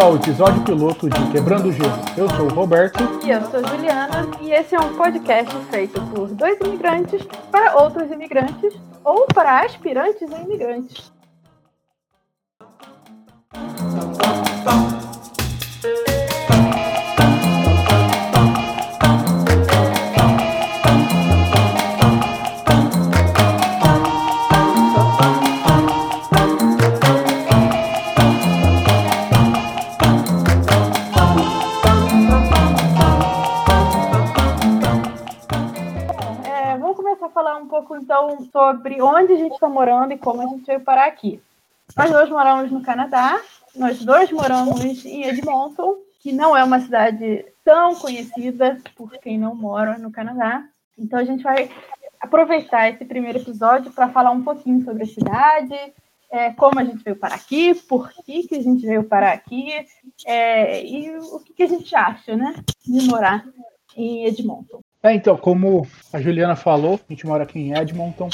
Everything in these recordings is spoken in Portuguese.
ao episódio piloto de Quebrando o Gelo. Eu sou o Roberto. E eu sou Juliana. E esse é um podcast feito por dois imigrantes para outros imigrantes ou para aspirantes a imigrantes. Então sobre onde a gente está morando e como a gente veio parar aqui. Nós dois moramos no Canadá, nós dois moramos em Edmonton, que não é uma cidade tão conhecida por quem não mora no Canadá. Então a gente vai aproveitar esse primeiro episódio para falar um pouquinho sobre a cidade, é, como a gente veio parar aqui, por que, que a gente veio parar aqui é, e o que, que a gente acha né, de morar em Edmonton. É, então, como a Juliana falou, a gente mora aqui em Edmonton.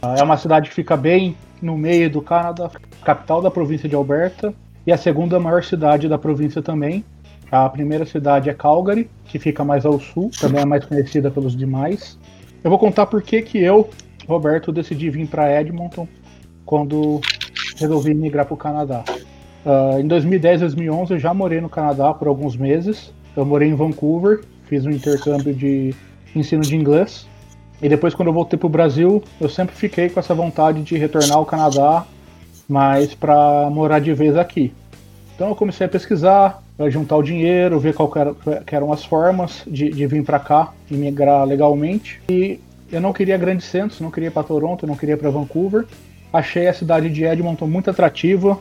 Ah, É uma cidade que fica bem no meio do Canadá, capital da província de Alberta e a segunda maior cidade da província também. A primeira cidade é Calgary, que fica mais ao sul, também é mais conhecida pelos demais. Eu vou contar por que que eu, Roberto, decidi vir para Edmonton quando resolvi migrar para o Canadá. Ah, em 2010, 2011 eu já morei no Canadá por alguns meses. Eu morei em Vancouver, fiz um intercâmbio de ensino de inglês. E depois, quando eu voltei para o Brasil, eu sempre fiquei com essa vontade de retornar ao Canadá, mas para morar de vez aqui. Então eu comecei a pesquisar, a juntar o dinheiro, ver qual eram as formas de, de vir para cá e migrar legalmente. E eu não queria grandes centros, não queria para Toronto, não queria para Vancouver. Achei a cidade de Edmonton muito atrativa,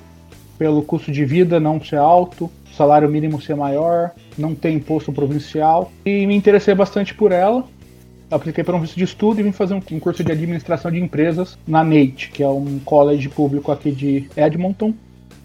pelo custo de vida não ser alto, salário mínimo ser maior, não ter imposto provincial. E me interessei bastante por ela. Apliquei para um visto de estudo e vim fazer um, curso de administração de empresas na NATE, que é um college público aqui de Edmonton.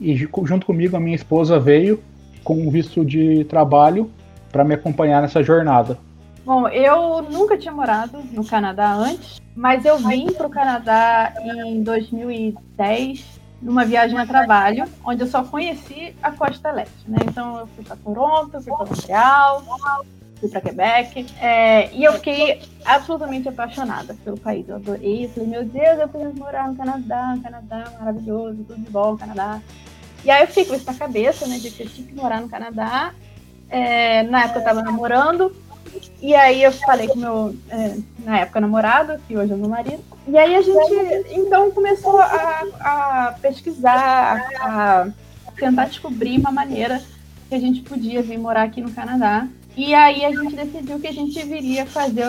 E ju- junto comigo a minha esposa veio com um visto de trabalho para me acompanhar nessa jornada. Bom, eu nunca tinha morado no Canadá antes, mas eu vim para o Canadá em 2010 numa viagem a trabalho, onde eu só conheci a costa leste, né? Então eu fui para Toronto, fui para Montreal, fui para Quebec, é, e eu fiquei absolutamente apaixonada pelo país. Eu adorei, eu falei, meu Deus, eu preciso morar no Canadá, Canadá, maravilhoso, tudo de bom, Canadá. E aí eu fiquei com isso na cabeça, né, de que eu tinha que morar no Canadá. É, na época eu estava namorando, e aí eu falei com meu, é, na época, namorado, que hoje é meu marido. E aí a gente, então, começou a, a pesquisar, a, a tentar descobrir uma maneira que a gente podia vir morar aqui no Canadá. E aí a gente decidiu que a gente viria fazer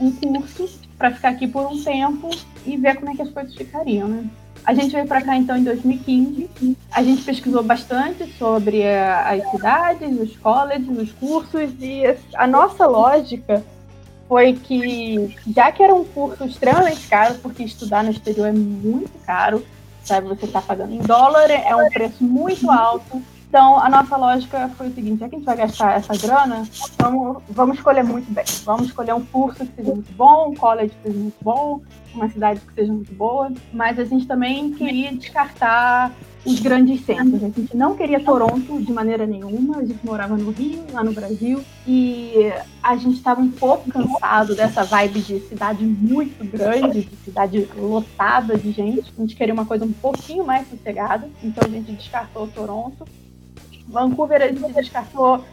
um curso para ficar aqui por um tempo e ver como é que as coisas ficariam, né? A gente veio para cá então em 2015. A gente pesquisou bastante sobre eh, as cidades, os colleges, os cursos e a nossa lógica foi que já que era um curso extremamente caro, porque estudar no exterior é muito caro, sabe? Você está pagando em dólar, é um preço muito alto. Então, a nossa lógica foi o seguinte: já que a gente vai gastar essa grana, vamos, vamos escolher muito bem. Vamos escolher um curso que seja muito bom, um college que seja muito bom, uma cidade que seja muito boa. Mas a gente também queria descartar os grandes centros. A gente não queria Toronto de maneira nenhuma. A gente morava no Rio, lá no Brasil, e a gente estava um pouco cansado dessa vibe de cidade muito grande, de cidade lotada de gente. A gente queria uma coisa um pouquinho mais sossegada, então a gente descartou Toronto. Vancouver a gente descartou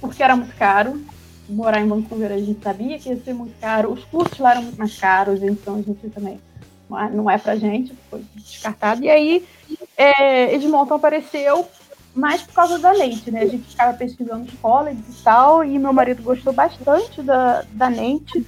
porque era muito caro. Morar em Vancouver a gente sabia que ia ser muito caro. Os custos lá eram muito mais caros, então a gente também não é- não é pra gente, foi descartado. E aí é, Edmonton apareceu mais por causa da Nate, né? A gente ficava pesquisando colleges e tal, e meu marido gostou bastante da, da Nate,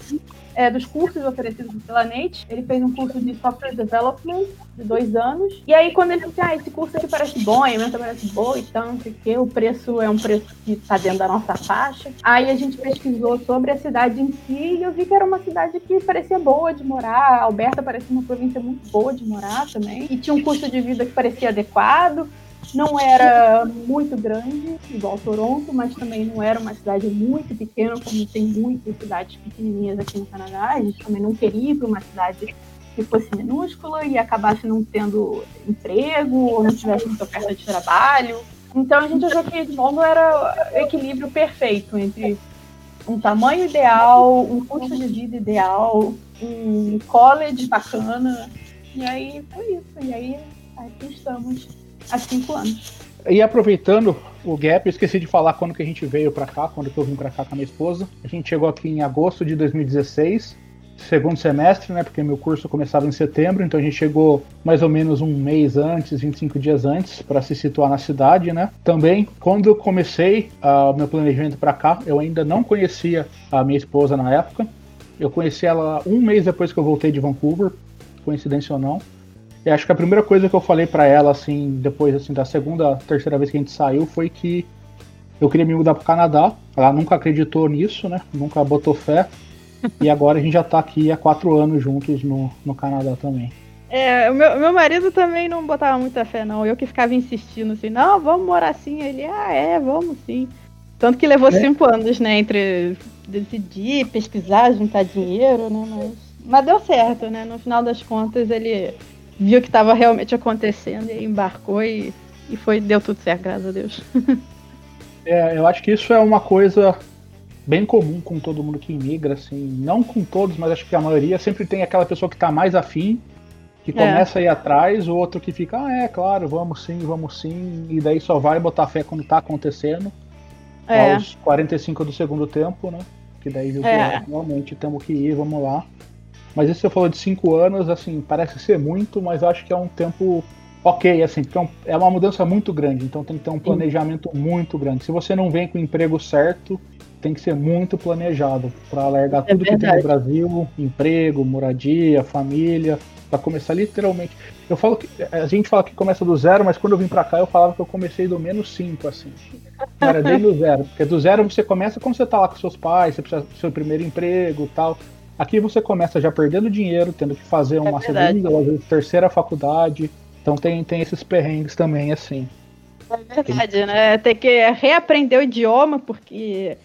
é, dos cursos oferecidos pela Nate. Ele fez um curso de Software Development de dois anos. E aí, quando ele disse, ah, esse curso aqui parece bom, a emenda parece boa e tal, não sei o preço é um preço que está dentro da nossa faixa. Aí a gente pesquisou sobre a cidade em si e eu vi que era uma cidade que parecia boa de morar. Alberta parecia uma província muito boa de morar também. E tinha um custo de vida que parecia adequado. Não era muito grande, igual Toronto, mas também não era uma cidade muito pequena, como tem muitas cidades pequenininhas aqui no Canadá. A gente também não queria ir para uma cidade que fosse minúscula e acabasse não tendo emprego ou não tivesse muita oferta de trabalho. Então a gente achou que Edmondo era o equilíbrio perfeito entre um tamanho ideal, um custo de vida ideal, um college bacana. E aí foi isso. E aí aqui estamos há cinco anos. E aproveitando o gap, eu esqueci de falar quando que a gente veio para cá, quando que eu vim para cá com a minha esposa. A gente chegou aqui em agosto de 2016 segundo semestre, né? Porque meu curso começava em setembro, então a gente chegou mais ou menos um mês antes, 25 dias antes, para se situar na cidade, né? Também, quando eu comecei o uh, meu planejamento para cá, eu ainda não conhecia a minha esposa na época. Eu conheci ela um mês depois que eu voltei de Vancouver, coincidência ou não. E acho que a primeira coisa que eu falei para ela, assim, depois assim, da segunda, terceira vez que a gente saiu, foi que eu queria me mudar para o Canadá. Ela nunca acreditou nisso, né? Nunca botou fé. E agora a gente já tá aqui há quatro anos juntos no, no Canadá também. É, o meu, meu marido também não botava muita fé, não. Eu que ficava insistindo assim, não, vamos morar assim. Ele, ah, é, vamos sim. Tanto que levou é. cinco anos, né, entre decidir, pesquisar, juntar dinheiro, né, mas, mas deu certo, né, no final das contas ele viu que estava realmente acontecendo e embarcou e, e foi, deu tudo certo, graças a Deus. é, eu acho que isso é uma coisa bem comum com todo mundo que imigra, assim, não com todos, mas acho que a maioria sempre tem aquela pessoa que está mais afim, que é. começa a ir atrás, o outro que fica, ah, é, claro, vamos sim, vamos sim, e daí só vai botar fé quando está acontecendo, é. aos 45 do segundo tempo, né? Que daí viu que é. realmente temos que ir, vamos lá. Mas isso você falou de cinco anos, assim, parece ser muito, mas acho que é um tempo ok, assim, porque é, é uma mudança muito grande, então tem que ter um planejamento muito grande. Se você não vem com o emprego certo, tem que ser muito planejado para largar é tudo verdade. que tem no Brasil, emprego, moradia, família, para começar literalmente. Eu falo que a gente fala que começa do zero, mas quando eu vim para cá eu falava que eu comecei do menos cinco assim. Não era bem do zero, porque do zero você começa quando você tá lá com seus pais, você precisa do seu primeiro emprego, tal. Aqui você começa já perdendo dinheiro, tendo que fazer é uma segunda, ou terceira faculdade. Então tem, tem esses perrengues também, assim. É verdade, né? Tem que reaprender o idioma, porque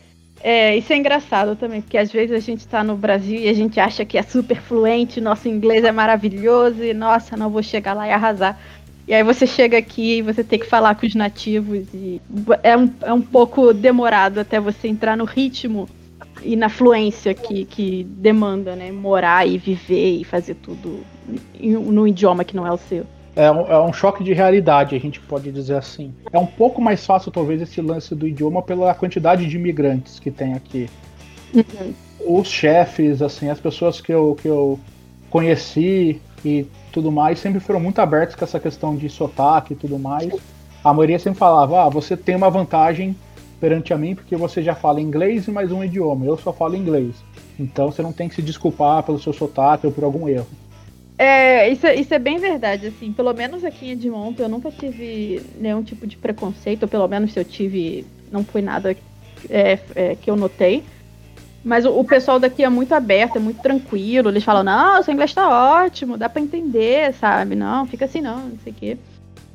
é, isso é engraçado também, porque às vezes a gente está no Brasil e a gente acha que é super fluente, nosso inglês é maravilhoso e nossa, não vou chegar lá e arrasar. E aí você chega aqui e você tem que falar com os nativos e é um, é um pouco demorado até você entrar no ritmo e na fluência que, que demanda, né? Morar e viver e fazer tudo no idioma que não é o seu é um, é um, choque de realidade, a gente pode dizer assim. É um pouco mais fácil, talvez, esse lance do idioma pela quantidade de imigrantes que tem aqui. Uhum. Os chefes, assim, as pessoas que eu, que eu conheci e tudo mais, sempre foram muito abertos com essa questão de sotaque e tudo mais. A maioria sempre falava, ah, você tem uma vantagem perante a mim porque você já fala inglês e mais um idioma. Eu só falo inglês. Então você não tem que se desculpar pelo seu sotaque ou por algum erro. É, isso, isso é bem verdade, assim. Pelo menos aqui em Edmonton eu nunca tive nenhum tipo de preconceito, ou pelo menos se eu tive, não foi nada é, é, que eu notei. Mas o, o, pessoal daqui é muito aberto, é muito tranquilo. Eles falam, não, seu inglês tá ótimo, dá para entender, sabe? Não, fica assim não, não sei o quê.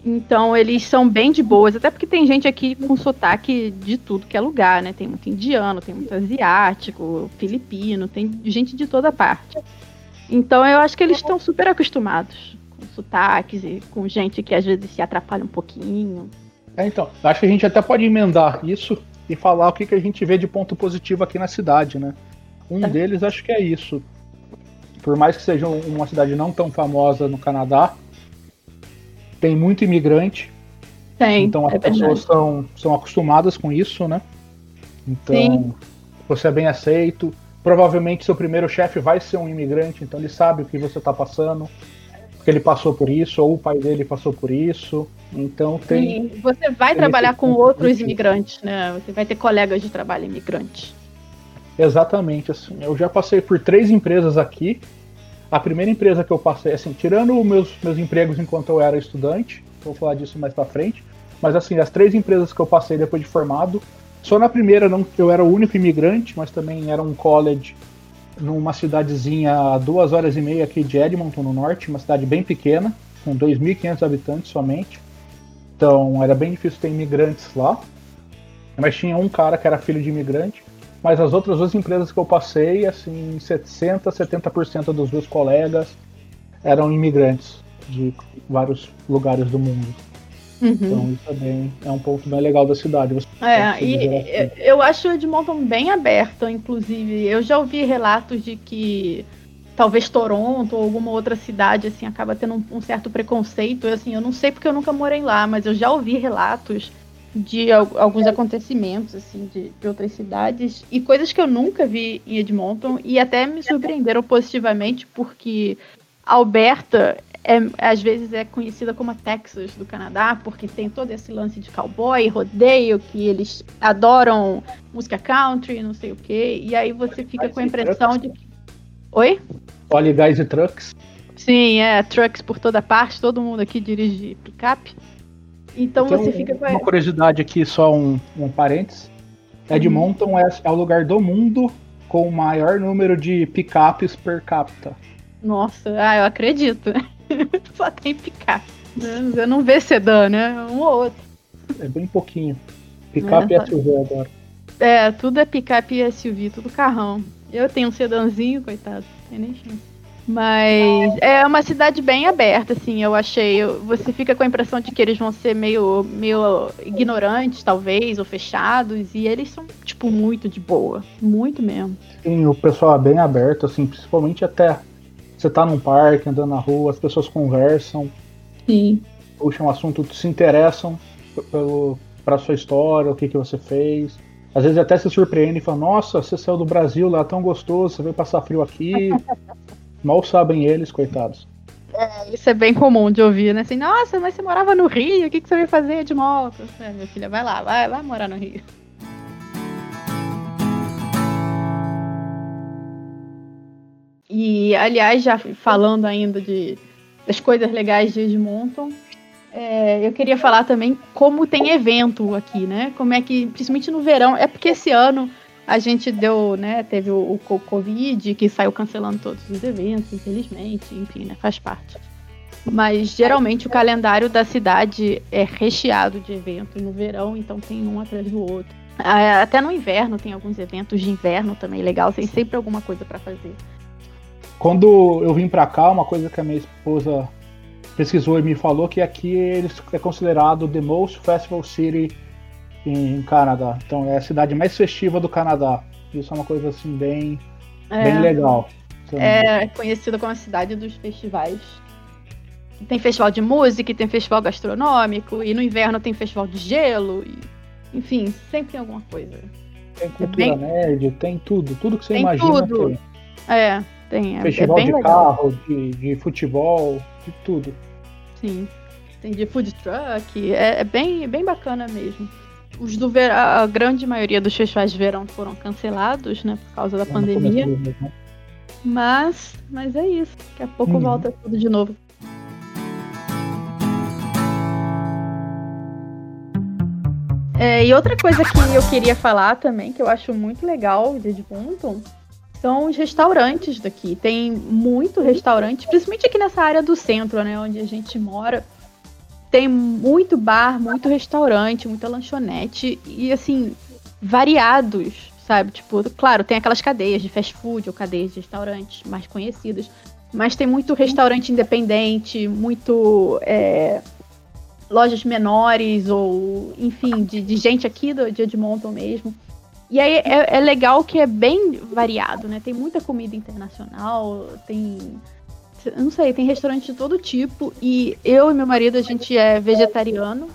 Então eles são bem de boas, até porque tem gente aqui com sotaque de tudo que é lugar, né? Tem muito indiano, tem muito asiático, filipino, tem gente de toda parte. Então eu acho que eles estão super acostumados com sotaques e com gente que às vezes se atrapalha um pouquinho. É, então, acho que a gente até pode emendar isso e falar o que, que a gente vê de ponto positivo aqui na cidade, né? Um é. deles acho que é isso. Por mais que seja uma cidade não tão famosa no Canadá, tem muito imigrante. Tem. Então as é pessoas são, são acostumadas com isso, né? Então Sim. você é bem aceito. Provavelmente seu primeiro chefe vai ser um imigrante, então ele sabe o que você está passando, porque ele passou por isso, ou o pai dele passou por isso. Então tem. Sim, você vai trabalhar com outros imigrantes, né? Você vai ter colegas de trabalho imigrantes. Exatamente, assim. Eu já passei por três empresas aqui. A primeira empresa que eu passei, assim, tirando meus, meus empregos enquanto eu era estudante, vou falar disso mais pra frente, mas assim, as três empresas que eu passei depois de formado, só na primeira não, eu era o único imigrante, mas também era um college numa cidadezinha a duas horas e meia aqui de Edmonton, no norte, uma cidade bem pequena, com 2.500 habitantes somente. Então era bem difícil ter imigrantes lá. Mas tinha um cara que era filho de imigrante. Mas as outras duas empresas que eu passei, assim, 60%, 70% dos meus colegas eram imigrantes de vários lugares do mundo. Uhum. Então isso é, bem, é um ponto bem legal da cidade. É, e eu acho Edmonton bem aberto, inclusive. Eu já ouvi relatos de que talvez Toronto ou alguma outra cidade assim acaba tendo um, um certo preconceito. Assim, eu não sei porque eu nunca morei lá, mas eu já ouvi relatos de alguns acontecimentos assim de, de, outras cidades e coisas que eu nunca vi em Edmonton e até me surpreenderam positivamente porque Alberta é, às vezes é conhecida como a Texas do Canadá, porque tem todo esse lance de cowboy, rodeio, que eles adoram música country, não sei o quê. E aí você fica com a impressão de que. Oi? Olha, guys e trucks. Sim, é, trucks por toda parte, todo mundo aqui dirige picape. Então Tem você fica com. Uma curiosidade aqui, só um, um parênteses. Edmonton hum. é, é o lugar do mundo com o maior número de picapes per capita. Nossa, ah, eu acredito. Só tem picape. Eu não vê sedã, né? Um ou outro. É bem pouquinho. Picape é, e SUV agora. É, tudo é picape e SUV, tudo carrão. Eu tenho um sedãzinho, coitado, tem nem chance. Mas é uma cidade bem aberta, assim, eu achei. Você fica com a impressão de que eles vão ser meio, meio ignorantes, talvez, ou fechados, e eles são, tipo, muito de boa. Muito mesmo. Sim, o pessoal é bem aberto, assim, principalmente até você tá num parque, andando na rua, as pessoas conversam. Sim. Puxam um assunto, se interessam pelo, pra sua história, o que, que você fez. Às vezes até se surpreende e fala, nossa, você saiu do Brasil lá tão gostoso, você veio passar frio aqui. Mal sabem eles, coitados. É, isso é bem comum de ouvir, né? Assim, nossa, mas você morava no Rio, o que, que você veio fazer de moto? É, minha filha, vai lá, vai, vai morar no Rio. E, aliás, já falando ainda de, das coisas legais de Edmonton, é, eu queria falar também como tem evento aqui, né? Como é que, principalmente no verão, é porque esse ano a gente deu, né? Teve o, o Covid que saiu cancelando todos os eventos, infelizmente, enfim, né? Faz parte. Mas geralmente o calendário da cidade é recheado de eventos no verão, então tem um atrás do outro. Até no inverno tem alguns eventos de inverno também legal, tem sempre alguma coisa para fazer. Quando eu vim para cá, uma coisa que a minha esposa pesquisou e me falou que aqui eles é considerado the most festival city em Canadá. Então é a cidade mais festiva do Canadá. Isso é uma coisa assim bem, é, bem legal. Então, é conhecida como a cidade dos festivais. Tem festival de música, tem festival gastronômico, e no inverno tem festival de gelo, e, enfim, sempre tem alguma coisa. Tem cultura é bem... nerd, tem tudo, tudo que você tem imagina. Tudo. Tem. É, tem, é, Festival é de legal. carro, de, de futebol, de tudo. Sim. Tem de food truck, é, é bem, bem bacana mesmo. Os do verão, a grande maioria dos festivais de verão foram cancelados, né, por causa da pandemia. Mesmo, né? Mas, mas é isso. Daqui a pouco uhum. volta tudo de novo. É, e outra coisa que eu queria falar também, que eu acho muito legal de Edmonton, são os restaurantes daqui. Tem muito restaurante, principalmente aqui nessa área do centro, né, onde a gente mora. Tem muito bar, muito restaurante, muita lanchonete e assim, variados, sabe? Tipo, claro, tem aquelas cadeias de fast food ou cadeias de restaurantes mais conhecidas, mas tem muito restaurante independente, muito é, lojas menores ou, enfim, de, de gente aqui do, de Edmonton mesmo. E aí é, é, legal que é bem variado, né? Tem muita comida internacional, tem. Eu não sei, tem restaurante de todo tipo. E eu e meu marido, a gente é vegetariano.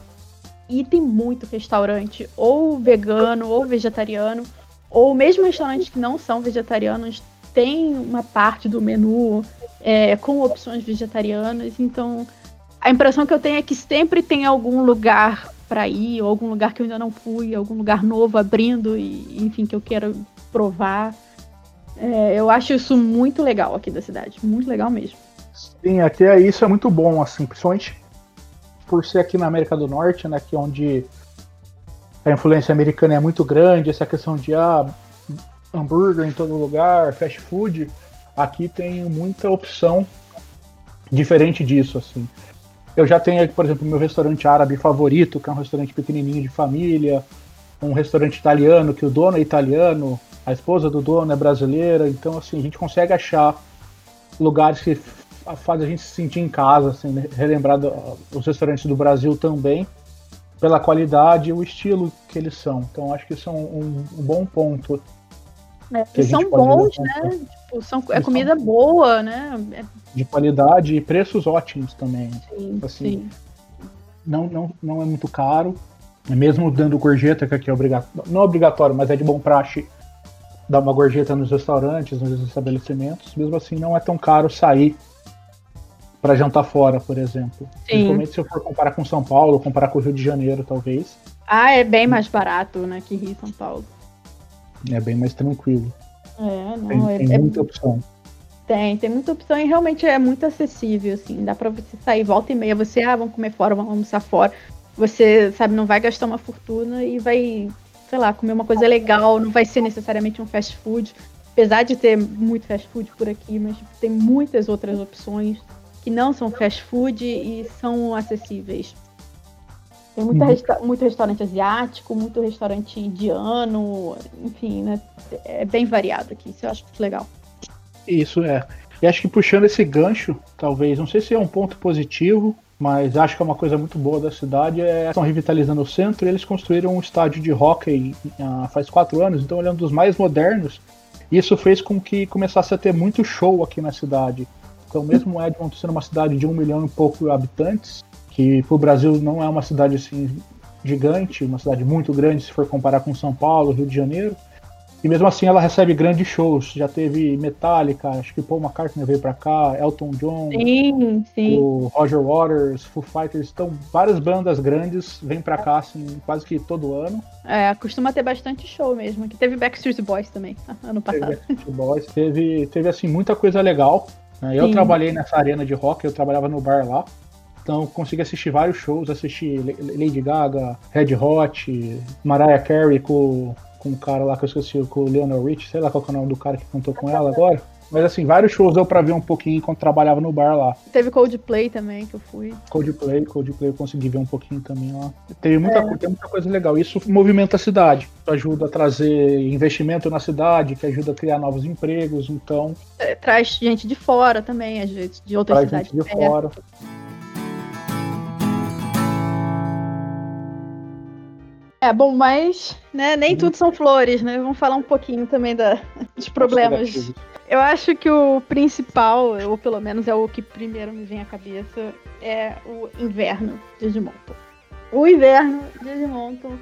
E tem muito restaurante, ou vegano, ou vegetariano. Ou mesmo restaurantes que não são vegetarianos, tem uma parte do menu é, com opções vegetarianas. Então, a impressão que eu tenho é que sempre tem algum lugar para ir, ou algum lugar que eu ainda não fui, algum lugar novo abrindo e enfim que eu quero provar. É, eu acho isso muito legal aqui da cidade, muito legal mesmo. Sim, aqui é isso é muito bom, assim, principalmente por ser aqui na América do Norte, né, que é onde a influência americana é muito grande, essa questão de ah, hambúrguer em todo lugar, fast food, aqui tem muita opção diferente disso, assim. Eu já tenho por exemplo, meu restaurante árabe favorito, que é um restaurante pequenininho de família, um restaurante italiano, que o dono é italiano, a esposa do dono é brasileira, então assim, a gente consegue achar lugares que faz a gente se sentir em casa, assim, né? relembrar do, os restaurantes do Brasil também, pela qualidade e o estilo que eles são. Então acho que isso é um, um bom ponto. É, são bons, né? Tipo, são, é comida são... boa, né? É de qualidade e preços ótimos também. Sim, assim, sim. Não, não, não é muito caro. Mesmo dando gorjeta, que aqui é obrigatório, não é obrigatório, mas é de bom praxe dar uma gorjeta nos restaurantes, nos estabelecimentos, mesmo assim não é tão caro sair para jantar fora, por exemplo. Sim. Principalmente se eu for comparar com São Paulo, comparar com o Rio de Janeiro, talvez. Ah, é bem mais barato, né, que Rio e São Paulo. É bem mais tranquilo. É, não, tem, é, tem muita é... opção. Tem, tem muita opção e realmente é muito acessível, assim. Dá pra você sair volta e meia, você, ah, vamos comer fora, vamos almoçar fora. Você, sabe, não vai gastar uma fortuna e vai sei lá, comer uma coisa legal, não vai ser necessariamente um fast food. Apesar de ter muito fast food por aqui, mas tipo, tem muitas outras opções que não são fast food e são acessíveis. Tem muita uhum. resta muito restaurante asiático, muito restaurante indiano, enfim, né? É bem variado aqui, isso eu acho muito legal. Isso é. E acho que puxando esse gancho, talvez, não sei se é um ponto positivo mas acho que é uma coisa muito boa da cidade é estão revitalizando o centro. E eles construíram um estádio de hockey uh, faz quatro anos, então ele é um dos mais modernos. Isso fez com que começasse a ter muito show aqui na cidade. Então, mesmo Edmonton sendo uma cidade de um milhão e pouco habitantes, que para o Brasil não é uma cidade assim gigante, uma cidade muito grande se for comparar com São Paulo, Rio de Janeiro, e mesmo assim ela recebe grandes shows. Já teve Metallica, acho que Paul McCartney veio pra cá, Elton John, sim, sim. o Roger Waters, Foo Fighters. Então, várias bandas grandes vêm pra cá, assim, quase que todo ano. É, costuma ter bastante show mesmo. Que teve Backstreet Boys também, ano passado. Teve Backstreet Boys, teve, teve assim, muita coisa legal. Né? Eu sim. trabalhei nessa arena de rock, eu trabalhava no bar lá. Então consegui assistir vários shows, assisti Lady Gaga, Red Hot, Mariah Carey com com um cara lá que eu esqueci, com o Leonel Rich, sei lá qual é o nome do cara que cantou com ela agora. Mas assim, vários shows deu pra ver um pouquinho enquanto trabalhava no bar lá. Teve Coldplay também, que eu fui. Coldplay, Coldplay eu consegui ver um pouquinho também lá. Teve muita, é. tem muita coisa legal. Isso movimenta a cidade. Ajuda a trazer investimento na cidade, que ajuda a criar novos empregos, então... É, traz gente de fora também, vezes, de outras traz cidades. Gente de perto. fora. É, bom, mas né, nem uhum. tudo são flores, né? Vamos falar um pouquinho também da, dos problemas. Eu acho que o principal, ou pelo menos é o que primeiro me vem à cabeça, é o inverno de Edmonton. O inverno de Edmonton,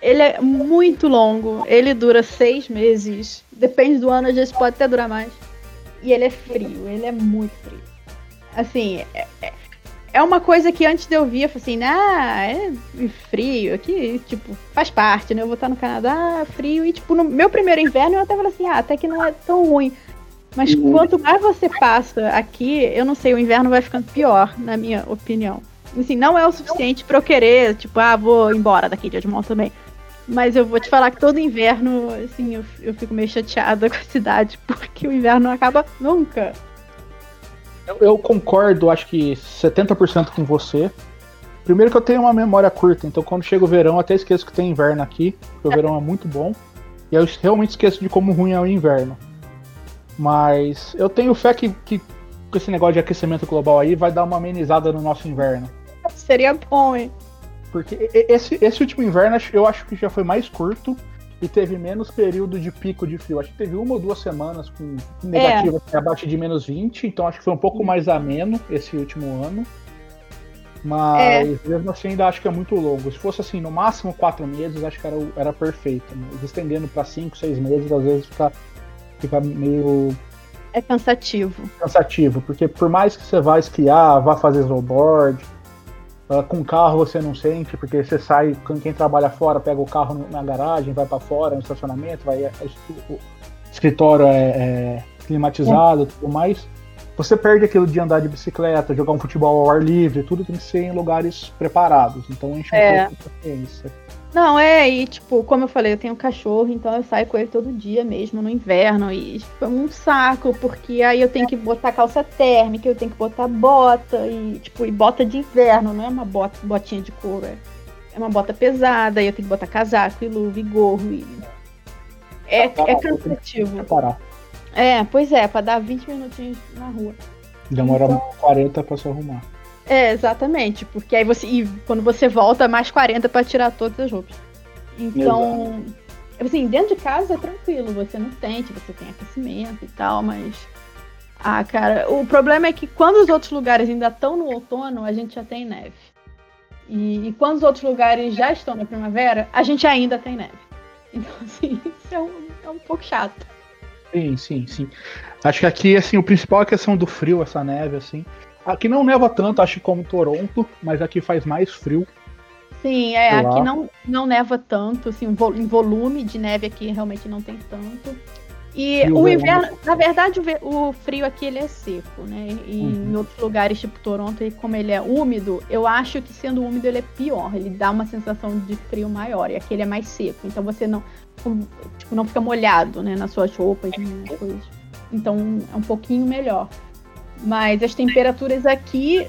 ele é muito longo, ele dura seis meses, depende do ano, às vezes pode até durar mais. E ele é frio, ele é muito frio. Assim, é, é, é uma coisa que antes de eu vir, eu falei assim, ah, é frio, aqui, tipo, faz parte, né? Eu vou estar no Canadá, frio, e tipo, no meu primeiro inverno eu até falei assim, ah, até que não é tão ruim. Mas uhum. quanto mais você passa aqui, eu não sei, o inverno vai ficando pior, na minha opinião. Assim, não é o suficiente para eu querer, tipo, ah, vou embora daqui de Edmond também. Mas eu vou te falar que todo inverno, assim, eu, eu fico meio chateada com a cidade, porque o inverno não acaba nunca. Eu, eu concordo, acho que 70% com você. Primeiro que eu tenho uma memória curta, então quando chega o verão, até esqueço que tem inverno aqui, porque o verão é muito bom. E eu realmente esqueço de como ruim é o inverno. Mas eu tenho fé que, que com esse negócio de aquecimento global aí vai dar uma amenizada no nosso inverno. Seria bom, hein? Porque esse, esse último inverno eu acho que já foi mais curto e teve menos período de pico de frio. Acho que teve uma ou duas semanas com negativa é. abaixo de menos 20, então acho que foi um pouco mais ameno esse último ano. Mas é. mesmo assim ainda acho que é muito longo. Se fosse assim, no máximo quatro meses, acho que era, era perfeito. Mas estendendo para cinco, seis meses, às vezes fica, fica meio. É cansativo. Cansativo, porque por mais que você vá esquiar, vá fazer snowboard, Uh, com carro você não sente, porque você sai, quem trabalha fora pega o carro na garagem, vai para fora, no estacionamento, vai, é, o escritório é, é climatizado, é. tudo mais. Você perde aquilo de andar de bicicleta, jogar um futebol ao ar livre, tudo tem que ser em lugares preparados. Então enche um é. pouco de paciência. Não, é, e tipo, como eu falei, eu tenho um cachorro, então eu saio com ele todo dia mesmo, no inverno, e tipo, é um saco, porque aí eu tenho que botar calça térmica, eu tenho que botar bota, e tipo, e bota de inverno, não é uma bota, botinha de couro, é, é uma bota pesada, e eu tenho que botar casaco e luva e gorro, e... É, é cansativo. É, pois é, pra dar 20 minutinhos na rua. Demora então... 40 para se arrumar. É, exatamente, porque aí você. E quando você volta, mais 40 para tirar todas as roupas. Então. Exato. Assim, dentro de casa é tranquilo, você não sente, você tem aquecimento e tal, mas. Ah, cara, o problema é que quando os outros lugares ainda estão no outono, a gente já tem neve. E, e quando os outros lugares já estão na primavera, a gente ainda tem neve. Então, assim, isso é um, é um pouco chato. Sim, sim, sim. Acho que aqui, assim, o principal é a questão do frio, essa neve, assim. Aqui não neva tanto, acho como Toronto, mas aqui faz mais frio. Sim, é, aqui não, não neva tanto, assim, em volume de neve aqui realmente não tem tanto. E o inverno, na verdade, o frio aqui ele é seco, né? E uhum. em outros lugares, tipo Toronto, como ele é úmido, eu acho que sendo úmido ele é pior. Ele dá uma sensação de frio maior. E aqui ele é mais seco. Então você não, tipo, não fica molhado, né? Nas suas roupas, né, coisas. Então é um pouquinho melhor. Mas as temperaturas aqui,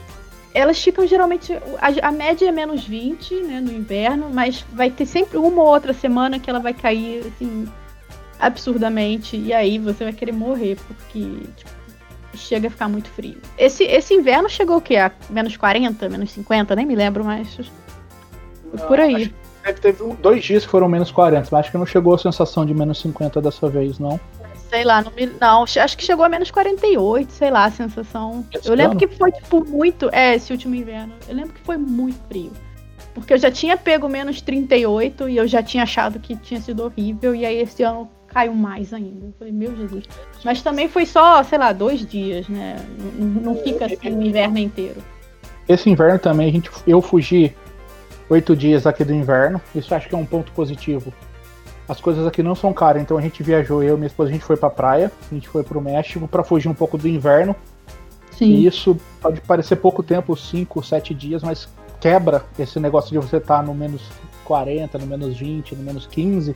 elas ficam geralmente. A, a, média é menos 20, né? No inverno, mas vai ter sempre uma ou outra semana que ela vai cair, assim absurdamente. E aí você vai querer morrer, porque tipo, chega a ficar muito frio. Esse, esse inverno chegou o quê? A menos 40, menos 50? Nem me lembro, mas. Por aí. Teve dois dias que foram menos 40, mas acho que não chegou a sensação de menos 50 dessa vez, não. Sei lá, não, me, não, acho que chegou a menos 48, sei lá, a sensação. Esse eu lembro ano? que foi, tipo, muito. É, esse último inverno. Eu lembro que foi muito frio. Porque eu já tinha pego menos 38 e eu já tinha achado que tinha sido horrível. E aí esse ano caiu mais ainda. Eu falei, meu Jesus. Mas também foi só, sei lá, dois dias, né? Não, não fica assim o inverno inteiro. Esse inverno também, a gente, eu fugi oito dias aqui do inverno. Isso acho que é um ponto positivo. As coisas aqui não são caras, então a gente viajou, eu e minha esposa, a gente foi pra praia, a gente foi pro México para fugir um pouco do inverno. Sim. E isso pode parecer pouco tempo, 5, 7 dias, mas quebra esse negócio de você estar tá no menos 40, no menos 20, no menos 15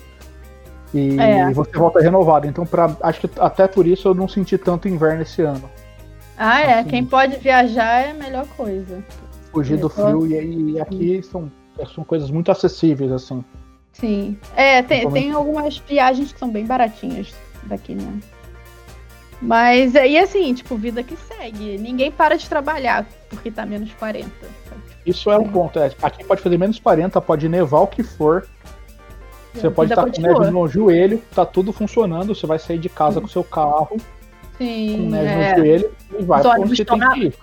e é. você volta renovado. Então, pra, acho que até por isso eu não senti tanto inverno esse ano. Ah, é. Assim, Quem pode viajar é a melhor coisa. Fugir do frio e, e aqui são, são coisas muito acessíveis, assim. Sim. É, tem, tem algumas viagens que são bem baratinhas daqui, né? Mas e assim, tipo, vida que segue. Ninguém para de trabalhar porque tá menos 40. Isso é um ponto. É, aqui pode fazer menos 40, pode nevar o que for. Você pode estar com neve no joelho, tá tudo funcionando, você vai sair de casa Sim. com seu carro, Sim, com neve é. no joelho e vai pra onde você tem na... que ir.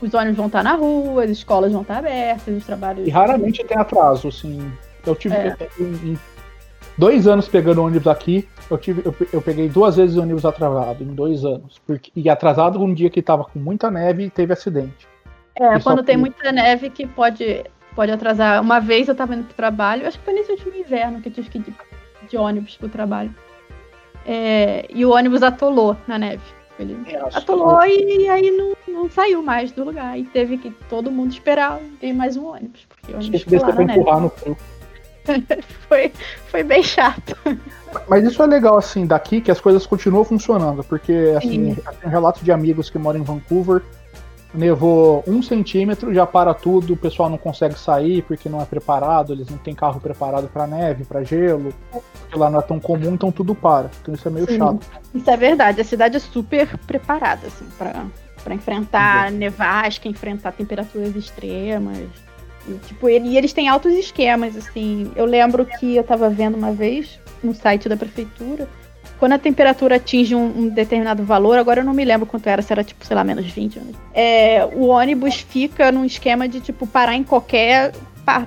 Os ônibus vão estar na rua, as escolas vão estar abertas, os trabalhos. E raramente tem atraso, assim. Eu tive. É. Em, em dois anos pegando ônibus aqui, eu, tive, eu, eu peguei duas vezes ônibus atrasado, em dois anos. Porque, e atrasado um dia que tava com muita neve e teve acidente. É, e quando tem muita neve que pode pode atrasar. Uma vez eu tava indo pro trabalho, acho que foi nesse último inverno que eu tive que ir de, de ônibus pro trabalho. É, e o ônibus atolou na neve. Ele é, atolou e, e, aí não, não saiu mais do lugar. E teve que todo mundo esperar ter mais um ônibus. Porque o ônibus ficou lá na neve. No frio. foi, foi bem chato. Mas isso é legal, assim, daqui que as coisas continuam funcionando, porque, assim, tem relatos de amigos que moram em Vancouver nevou um centímetro, já para tudo, o pessoal não consegue sair porque não é preparado, eles não têm carro preparado para neve, para gelo, porque lá não é tão comum, então tudo para. Então isso é meio Sim, chato. Isso é verdade, a cidade é super preparada, assim, para enfrentar uhum. nevasca, enfrentar temperaturas extremas. E, tipo, ele, e eles têm altos esquemas, assim. Eu lembro que eu estava vendo uma vez no site da prefeitura quando a temperatura atinge um, um, determinado valor, agora eu não me lembro quanto era, se era tipo, sei lá, menos 20. É, o ônibus fica num esquema de tipo parar em qualquer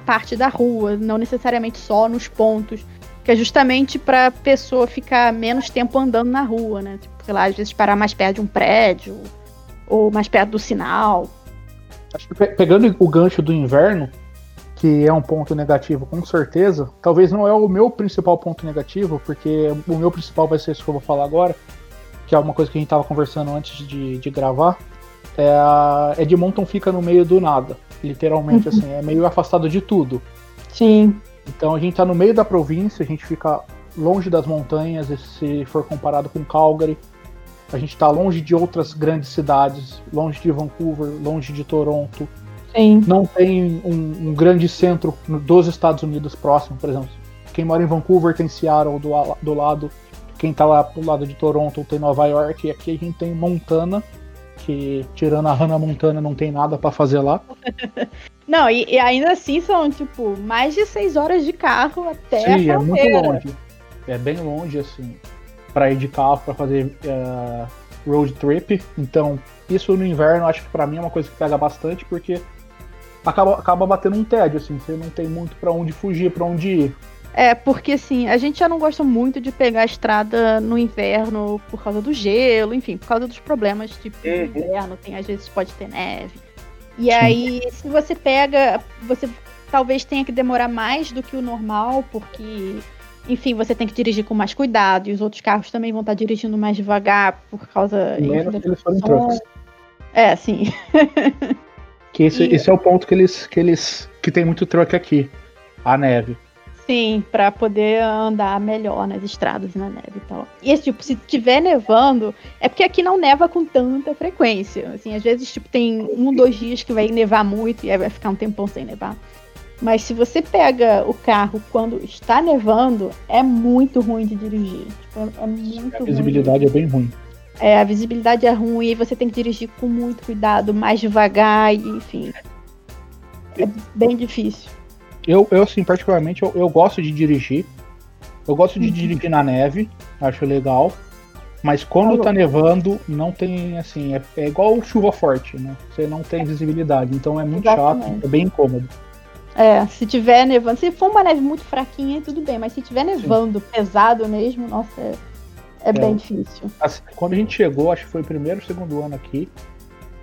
parte da rua, não necessariamente só nos pontos, que é justamente para pessoa ficar menos tempo andando na rua, né? Tipo, sei lá, às vezes parar mais perto de um prédio ou mais perto do sinal. Acho que pegando o gancho do inverno, que é um ponto negativo com certeza. Talvez não é o meu principal ponto negativo, porque o meu principal vai ser isso que eu vou falar agora, que é uma coisa que a gente estava conversando antes de, de gravar. É a Edmonton fica no meio do nada, literalmente, uhum. assim, é meio afastado de tudo. Sim. Então a gente está no meio da província, a gente fica longe das montanhas, se for comparado com Calgary. A gente está longe de outras grandes cidades, longe de Vancouver, longe de Toronto. Sim. Não tem um, um, grande centro dos Estados Unidos próximo, por exemplo. Quem mora em Vancouver tem Seattle do, do lado, quem tá lá pro lado de Toronto tem Nova York, e aqui a gente tem Montana, que tirando a Hannah Montana não tem nada para fazer lá. Não, e, e, ainda assim são, tipo, mais de seis horas de carro até Sim, é muito longe. É bem longe, assim, para ir de carro, para fazer uh, road trip. Então, isso no inverno, acho que para mim é uma coisa que pega bastante, porque acaba, acaba batendo um tédio, assim, você não tem muito para onde fugir, para onde ir. É, porque assim, a gente já não gosta muito de pegar a estrada no inverno por causa do gelo, enfim, por causa dos problemas, tipo, no uhum. inverno, tem, às vezes pode ter neve. E Sim. aí, se você pega, você talvez tenha que demorar mais do que o normal, porque, enfim, você tem que dirigir com mais cuidado, e os outros carros também vão estar dirigindo mais devagar por causa. Menos enfim, eles forem trucks. É, sim. que esse, e... esse é o ponto que eles, que eles. que tem muito truck aqui. A neve. Sim, para poder andar melhor nas estradas na neve e tal. E esse tipo, se tiver nevando, é porque aqui não neva com tanta frequência. Assim, às vezes, tipo, tem um, dois dias que vai nevar muito e aí vai ficar um tempão sem nevar. Mas se você pega o carro quando está nevando, é muito ruim de dirigir. Tipo, é, é muito A visibilidade é bem ruim. É, a visibilidade é ruim e você tem que dirigir com muito cuidado, mais devagar, e, enfim. É bem difícil. Eu, eu assim, particularmente, eu, eu gosto de dirigir. Eu gosto de uhum. dirigir na neve, acho legal. Mas quando tá, tá nevando, não tem, assim, é, é, igual chuva forte, né? Você não tem visibilidade, então é muito Exatamente. chato, é bem incômodo. É, se tiver nevando, se for uma neve muito fraquinha, tudo bem, mas se tiver nevando Sim. pesado mesmo, nossa, é, é, é bem difícil. Assim, quando a gente chegou, acho que foi o primeiro, segundo ano aqui,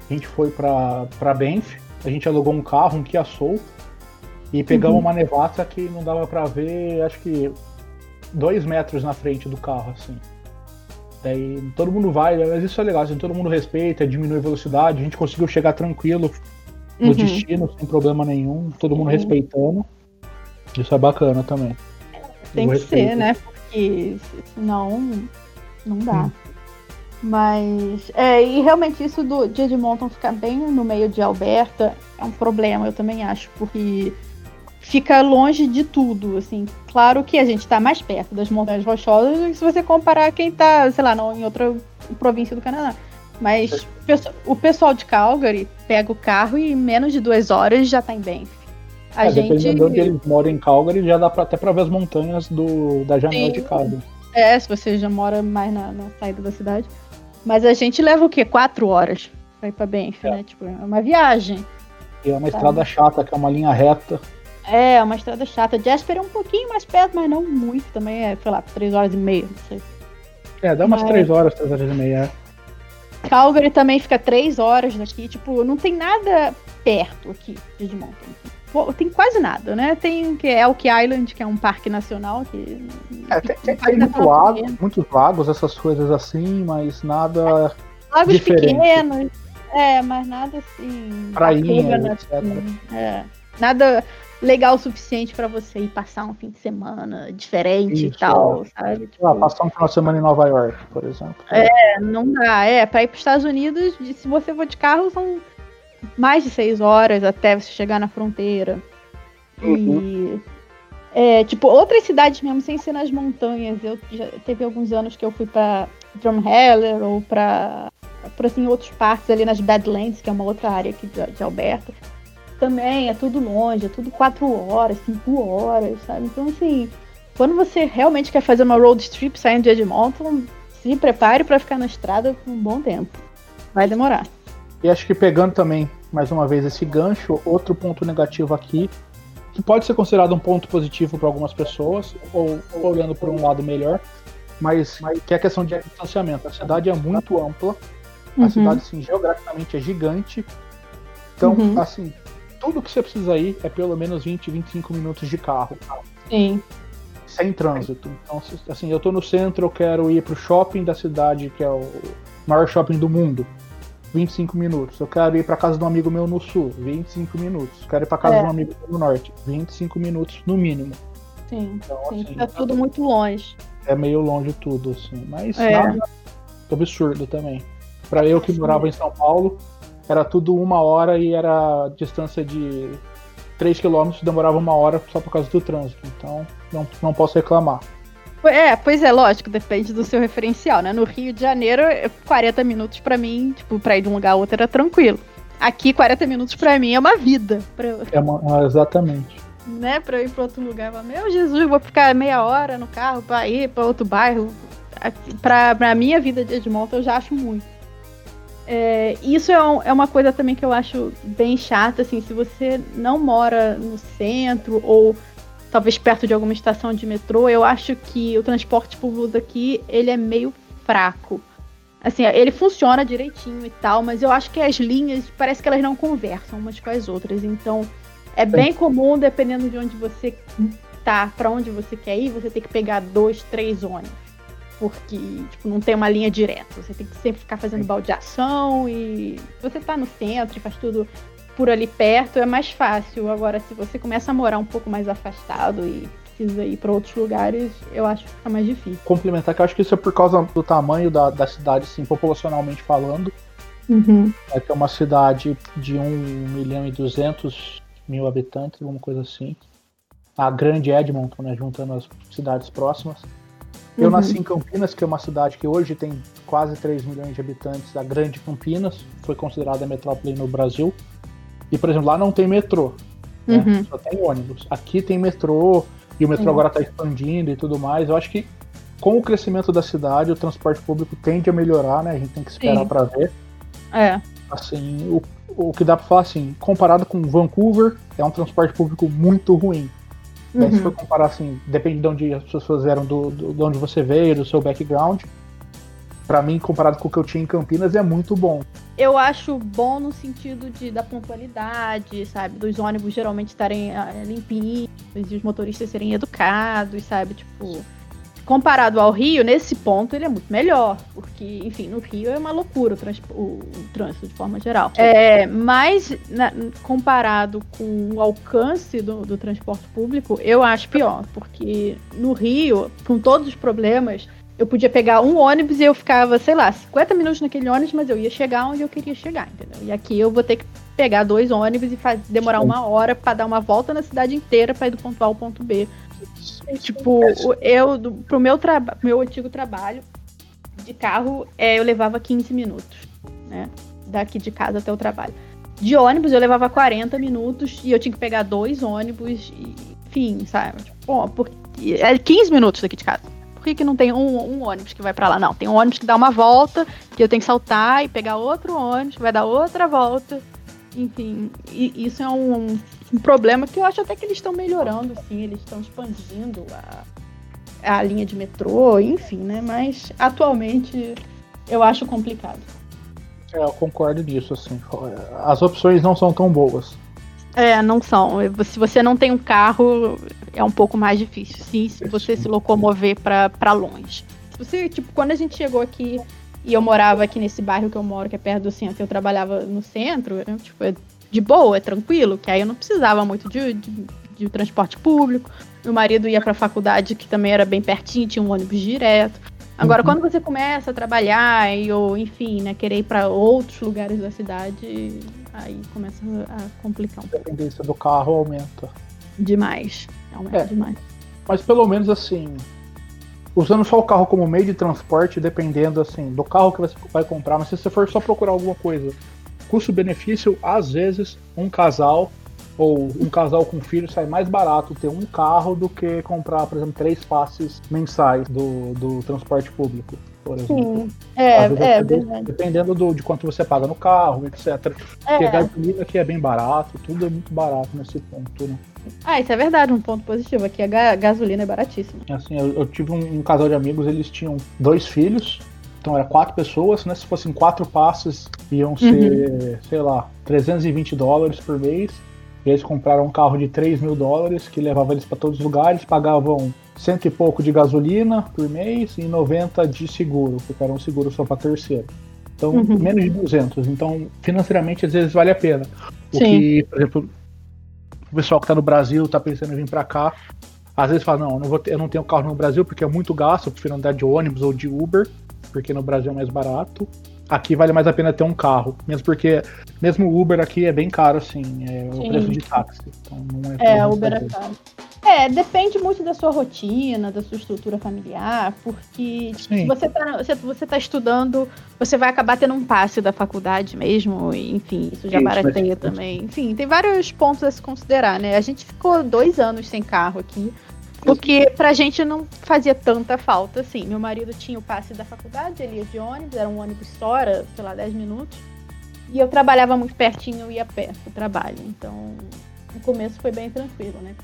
a gente foi pra, pra Banff, a gente alugou um carro, um Kia Soul, e pegamos uhum. uma nevasca que não dava para ver, acho que dois metros na frente do carro, assim. Daí todo mundo vai, mas isso é legal, assim, todo mundo respeita, diminui a velocidade, a gente conseguiu chegar tranquilo no uhum. destino, sem problema nenhum, todo mundo uhum. respeitando. Isso é bacana também. Tem que ser, né? Porque senão não dá. Hum. Mas, é, e realmente isso do de Edmonton ficar bem no meio de Alberta é um problema, eu também acho, porque fica longe de tudo, assim. Claro que a gente está mais perto das montanhas rochosas se você comparar quem está, sei lá, não, em outra província do Canadá. Mas o pessoal de Calgary pega o carro e em menos de duas horas já está em Banff. A é, gente... Dependendo de eles moram em Calgary, já dá pra, até para ver as montanhas do, da janela Sim. de casa. É, se você já mora mais na, na, saída da cidade. Mas a gente leva o quê? Quatro horas pra ir pra Banff, é. né? Tipo, é uma viagem. E é uma estrada chata, que é uma linha reta. É, uma estrada chata. Jasper é um pouquinho mais perto, mas não muito. Também é, sei lá, 3 horas e meia, não sei. É, dá umas mas... 3 horas, 3 horas e meia. É. Calgary também fica 3 horas daqui. Tipo, não tem nada perto aqui de Edmonton. Tem quase nada, né? Tem que é Elk Island, que é um parque nacional. Que, é, tem, tem, tem muito lago, muitos lagos, essas coisas assim, mas nada. Lagos diferente. pequenos. É, mas nada assim. Prainha, etc. Assim, é. Nada legal o suficiente para você ir passar um fim de semana diferente Isso, e tal, é. sabe? Tipo, ah, passar um final de semana em Nova York, por exemplo. É, não dá. É, para ir para os Estados Unidos, se você for de carro, são mais de seis horas até você chegar na fronteira. Uhum. E. É, tipo, outras cidades mesmo, sem ser nas montanhas. Eu já teve alguns anos que eu fui para Drumheller ou para por assim outros parques ali nas Badlands, que é uma outra área aqui de, de Alberta também é tudo longe, é tudo quatro horas, cinco horas, sabe? Então, assim, quando você realmente quer fazer uma road trip saindo de Edmonton, se prepare para ficar na estrada por um bom tempo. Vai demorar. E acho que pegando também, mais uma vez, esse gancho, outro ponto negativo aqui, que pode ser considerado um ponto positivo para algumas pessoas, ou, ou olhando por um lado melhor, mas, mas, que é a questão de distanciamento. A cidade é muito ampla, a uhum. cidade, assim, geograficamente é gigante. Então, uhum. assim, tudo que você precisa ir é pelo menos 20, 25 minutos de carro. Sim. Sem trânsito. Então, assim, eu tô no centro, eu quero ir pro shopping da cidade, que é o maior shopping do mundo. 25 minutos. Eu quero ir para casa de um amigo meu no sul, 25 minutos. Eu quero ir para casa é. de um amigo meu no norte, 25 minutos no mínimo. Sim, então, sim assim, tá tudo muito longe. É meio longe tudo, assim. Mas é. nada absurdo também. Para eu que morava em São Paulo, era tudo uma hora e era distância de 3 km, demorava uma hora só por causa do trânsito. Então não, não posso reclamar. É, pois é, lógico, depende do seu referencial, né? No Rio de Janeiro, 40 minutos para mim, tipo, pra ir de um lugar a outro era tranquilo. Aqui, 40 minutos para mim é uma vida. Pra... É uma, exatamente. Né, pra eu ir pra outro lugar. Meu Jesus, vou ficar meia hora no carro pra ir pra outro bairro. Pra, pra minha vida de Edmonton, eu já acho muito. É, isso é, um, é, uma coisa também que eu acho bem chata, assim, se você não mora no centro ou talvez perto de alguma estação de metrô, eu acho que o transporte público daqui, ele é meio fraco. Assim, ele funciona direitinho e tal, mas eu acho que as linhas, parece que elas não conversam umas com as outras. Então, é bem comum, dependendo de onde você tá, para onde você quer ir, você tem que pegar dois, três ônibus porque tipo, não tem uma linha direta. Você tem que sempre ficar fazendo baldeação e você tá no centro e faz tudo por ali perto, é mais fácil. Agora, se você começa a morar um pouco mais afastado e precisa ir para outros lugares, eu acho que fica mais difícil. Complementar que eu acho que isso é por causa do tamanho da, da cidade, assim, populacionalmente falando. Uhum. É que é uma cidade de 1 milhão e 200 mil habitantes, alguma coisa assim. A grande Edmonton, né, juntando as cidades próximas. Eu uhum. nasci em Campinas, que é uma cidade que hoje tem quase 3 milhões de habitantes, a Grande Campinas, foi considerada a metrópole no Brasil. E, por exemplo, lá não tem metrô, né? uhum. só tem ônibus. Aqui tem metrô, e o metrô uhum. agora está expandindo e tudo mais. Eu acho que com o crescimento da cidade, o transporte público tende a melhorar, né? A gente tem que esperar para ver. É. Assim, o, o que dá para falar assim, comparado com Vancouver, é um transporte público muito ruim. Uhum. Se for comparar assim, depende de onde as pessoas vieram, do, do, de onde você veio, do seu background. Para mim, comparado com o que eu tinha em Campinas, é muito bom. Eu acho bom no sentido de da pontualidade, sabe? Dos ônibus geralmente estarem uh, limpinhos e os motoristas serem educados, sabe? Tipo, comparado ao Rio, nesse ponto ele é muito melhor, porque, enfim, no Rio é uma loucura o, trans, o, o trânsito de forma geral. É, mas na, comparado com o alcance do, do transporte público, eu acho pior, porque no Rio, com todos os problemas, eu podia pegar um ônibus e eu ficava, sei lá, 50 minutos naquele ônibus, mas eu ia chegar onde eu queria chegar, entendeu? E aqui eu vou ter que pegar dois ônibus e faz, demorar uma hora para dar uma volta na cidade inteira para ir do ponto A ao ponto B Tipo, eu, pro meu, meu antigo trabalho de carro, é, eu levava 15 minutos, né? Daqui de casa até o trabalho. De ônibus eu levava 40 minutos e eu tinha que pegar dois ônibus, e, enfim, sabe? Tipo, bom, é 15 minutos daqui de casa. Por que, que não tem um, um ônibus que vai para lá? Não, tem um ônibus que dá uma volta, que eu tenho que saltar e pegar outro ônibus que vai dar outra volta. Enfim, isso é um, um problema que eu acho até que eles estão melhorando, sim, eles estão expandindo a, a linha de metrô, enfim, né? Mas atualmente eu acho complicado. É, eu concordo nisso, assim. As opções não são tão boas. É, não são. Se você não tem um carro, é um pouco mais difícil, sim, se você se locomover para longe. Se você, tipo, quando a gente chegou aqui e eu morava aqui nesse bairro que eu moro, que é perto do centro, eu trabalhava no centro, tipo, é de boa, é tranquilo, que aí eu não precisava muito de, de, de transporte público. Meu marido ia para a faculdade, que também era bem pertinho, tinha um ônibus direto. Agora, uhum. quando você começa a trabalhar e, ou, enfim, né, querer ir para outros lugares da cidade, aí começa a complicar um pouco. A dependência do carro aumenta. Demais. Aumenta é. demais. Mas pelo menos assim, usando só o carro como meio de transporte, dependendo assim do carro que você vai comprar, mas se você for só procurar alguma coisa, custo-benefício, às vezes um casal ou um casal com filho sai mais barato ter um carro do que comprar, por exemplo, três passes mensais do, do transporte público, por exemplo. Sim. É, é, verdade. Dependendo do, de quanto você paga no carro, etc. É. Porque gasolina aqui é bem barato, tudo é muito barato nesse ponto, né? Ah, isso é verdade, um ponto positivo. Aqui a gasolina é baratíssima. Assim, eu, eu tive um, um, casal de amigos, eles tinham dois filhos, então era quatro pessoas, né? Se fossem quatro passes, iam ser, uhum. sei lá, 320 dólares por mês. E eles compraram um carro de 3 mil dólares que levava eles para todos os lugares, pagavam cento e pouco de gasolina por mês e 90 de seguro, porque era um seguro só para terceiro. Então, uhum. menos de 200. Então, financeiramente, às vezes vale a pena. O Sim. que, por exemplo, o pessoal que está no Brasil está pensando em vir para cá, às vezes fala, não, eu não, ter, eu não tenho carro no Brasil porque é muito gasto, eu prefiro andar de ônibus ou de Uber, porque no Brasil é mais barato. Aqui vale mais a pena ter um carro, mesmo porque mesmo o Uber aqui é bem caro, assim, é Sim. o preço de táxi. Então não é, é Uber é caro. É, depende muito da sua rotina, da sua estrutura familiar, porque tipo, se você está se você tá estudando, você vai acabar tendo um passe da faculdade mesmo, enfim, isso já isso, barateia mas... também. Enfim, tem vários pontos a se considerar, né? A gente ficou dois anos sem carro aqui, porque pra gente não fazia tanta falta, assim. Meu marido tinha o passe da faculdade, ele ia de ônibus, era um ônibus só, era, sei lá, 10 minutos. E eu trabalhava muito pertinho, eu ia a pé pro trabalho, então no começo foi bem tranquilo, né?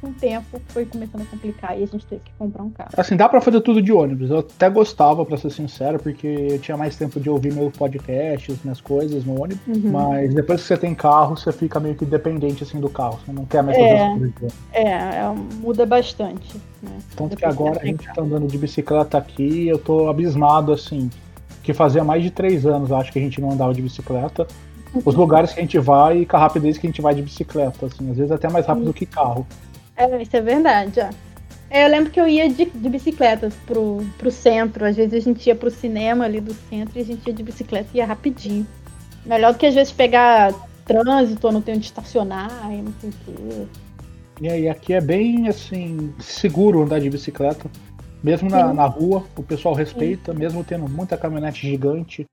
Com o tempo foi começando a complicar e a gente teve que comprar um carro. Assim, dá pra fazer tudo de ônibus. Eu até gostava, pra ser sincero, porque eu tinha mais tempo de ouvir meus podcasts, minhas coisas no ônibus. Uhum. Mas depois que você tem carro, você fica meio que dependente assim do carro. Você não quer mais fazer é, as coisas. É, é, muda bastante. Né? Tanto que agora a gente carro. tá andando de bicicleta aqui e eu tô abismado, assim. Que fazia mais de três anos, acho que a gente não andava de bicicleta os lugares que a gente vai e com a rapidez que a gente vai de bicicleta, assim, às vezes até mais rápido do que carro. É, isso é verdade, ó. É, eu lembro que eu ia de, de bicicleta pro, pro centro, às vezes a gente ia pro cinema ali do centro e a gente ia de bicicleta e ia rapidinho. Melhor do que às vezes pegar trânsito ou não ter onde estacionar e não sei o quê. E aí, aqui é bem, assim, seguro andar de bicicleta. Mesmo na, na rua, o pessoal respeita, Sim. mesmo tendo muita caminhonete gigante.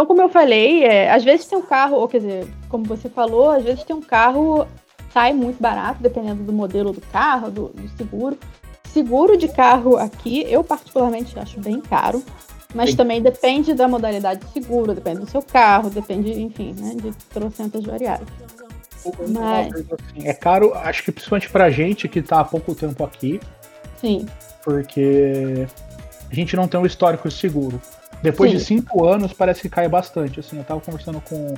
Então, como eu falei, é, às vezes tem um carro, ou quer dizer, como você falou, às vezes tem um carro sai muito barato, dependendo do modelo do carro, do, do seguro. Seguro de carro aqui, eu particularmente acho bem caro, mas Sim. também depende da modalidade de seguro, depende do seu carro, depende, enfim, né, de trocentas variáveis. Mas... Assim, é caro, acho que principalmente pra gente que tá há pouco tempo aqui. Sim. Porque a gente não tem um histórico seguro. Depois Sim. de cinco anos, parece que cai bastante. Assim, eu tava conversando com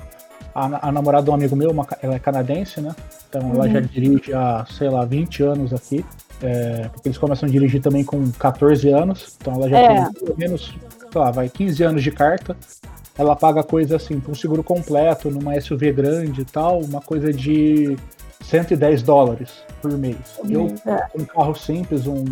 a, a namorada de um amigo meu, uma, ela é canadense, né? Então uhum. ela já uhum. dirige há, sei lá, 20 anos aqui. É, porque eles começam a dirigir também com 14 anos. Então ela já é. tem pelo menos, sei lá, vai 15 anos de carta. Ela paga coisa assim, para um seguro completo, numa SUV grande e tal, uma coisa de 110 dólares por mês. Eu, é. um carro simples, um,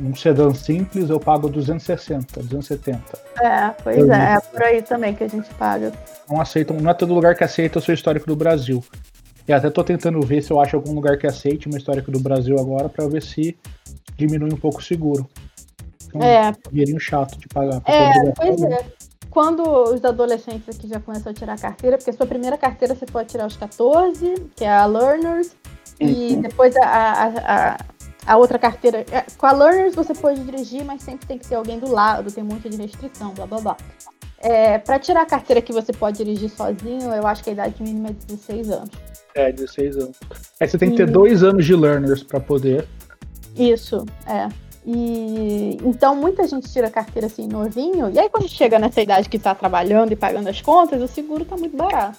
um sedã simples, eu pago 260, 270. É, pois é, é por aí também que a gente paga. Não aceitam, não é todo lugar que aceita o seu histórico do Brasil. E até tô tentando ver se eu acho algum lugar que aceite uma histórico do Brasil agora para ver se diminui um pouco o seguro. Então, é. Um chato de pagar. É, pois é quando os adolescentes aqui já começam a tirar carteira, porque a sua primeira carteira você pode tirar aos 14, que é a Learners, e uhum. depois a, a, a, a, outra carteira. É, com a Learners você pode dirigir, mas sempre tem que ter alguém do lado, tem um monte de restrição, blá blá blá. É, para tirar a carteira que você pode dirigir sozinho, eu acho que a idade mínima é 16 anos. É, 16 anos. Aí você tem que ter dois anos de learners para poder. Isso, é. E então muita gente tira carteira assim novinho, e aí quando chega nessa idade que está trabalhando e pagando as contas, o seguro está muito barato.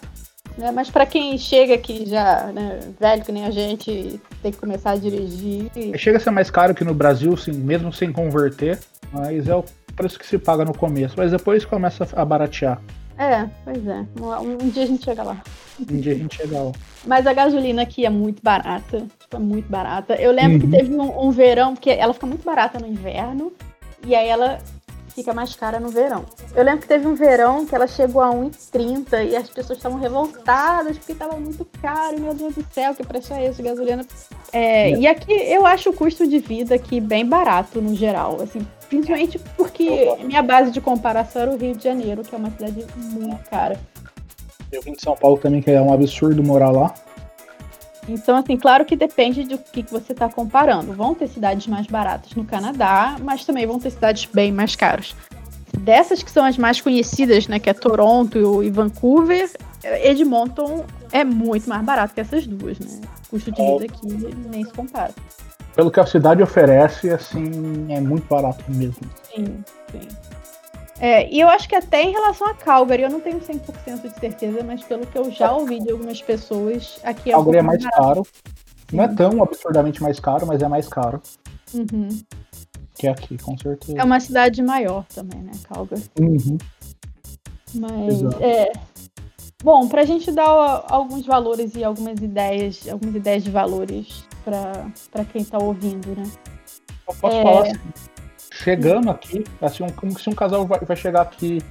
Né? Mas para quem chega aqui já, né, velho que nem a gente, tem que começar a dirigir. Chega a ser mais caro que no Brasil, mesmo sem converter, mas é o preço que se paga no começo, mas depois começa a baratear. É, pois é. Um, um dia a gente chega lá. Um dia a gente chega lá. Mas a gasolina aqui é muito barata. Tipo, é muito barata. Eu lembro uhum. que teve um, um, verão, porque ela fica muito barata no inverno. E aí ela fica mais cara no verão. Eu lembro que teve um verão que ela chegou a 1,30 e as pessoas estavam revoltadas porque estava muito caro. Meu Deus do céu, que preço é esse, gasolina? É, é. E aqui eu acho o custo de vida aqui bem barato no geral. Assim, Principalmente porque minha base de comparação era o Rio de Janeiro, que é uma cidade muito cara. Eu vim de São Paulo também, que é um absurdo morar lá. Então, assim, claro que depende do que, que você está comparando. Vão ter cidades mais baratas no Canadá, mas também vão ter cidades bem mais caras. Dessas que são as mais conhecidas, né, que é Toronto e Vancouver, Edmonton é muito mais barato que essas duas, né? O custo de vida aqui nem se compara pelo que a cidade oferece, assim, é muito barato mesmo. Sim, sim. É, e eu acho que até em relação a Calgary, eu não tenho 100% de certeza, mas pelo que eu já ouvi de algumas pessoas, aqui é Calgary é mais barato. caro. Não é tão absurdamente mais caro, mas é mais caro. Uhum. Que aqui, com certeza. É uma cidade maior também, né, Calgary? Uhum. Mas, Exato. é... Bom, pra gente dar alguns valores e algumas ideias, algumas ideias de valores para quem está ouvindo, né? Eu posso é... falar assim, chegando aqui, assim, como se um casal vai, vai chegar aqui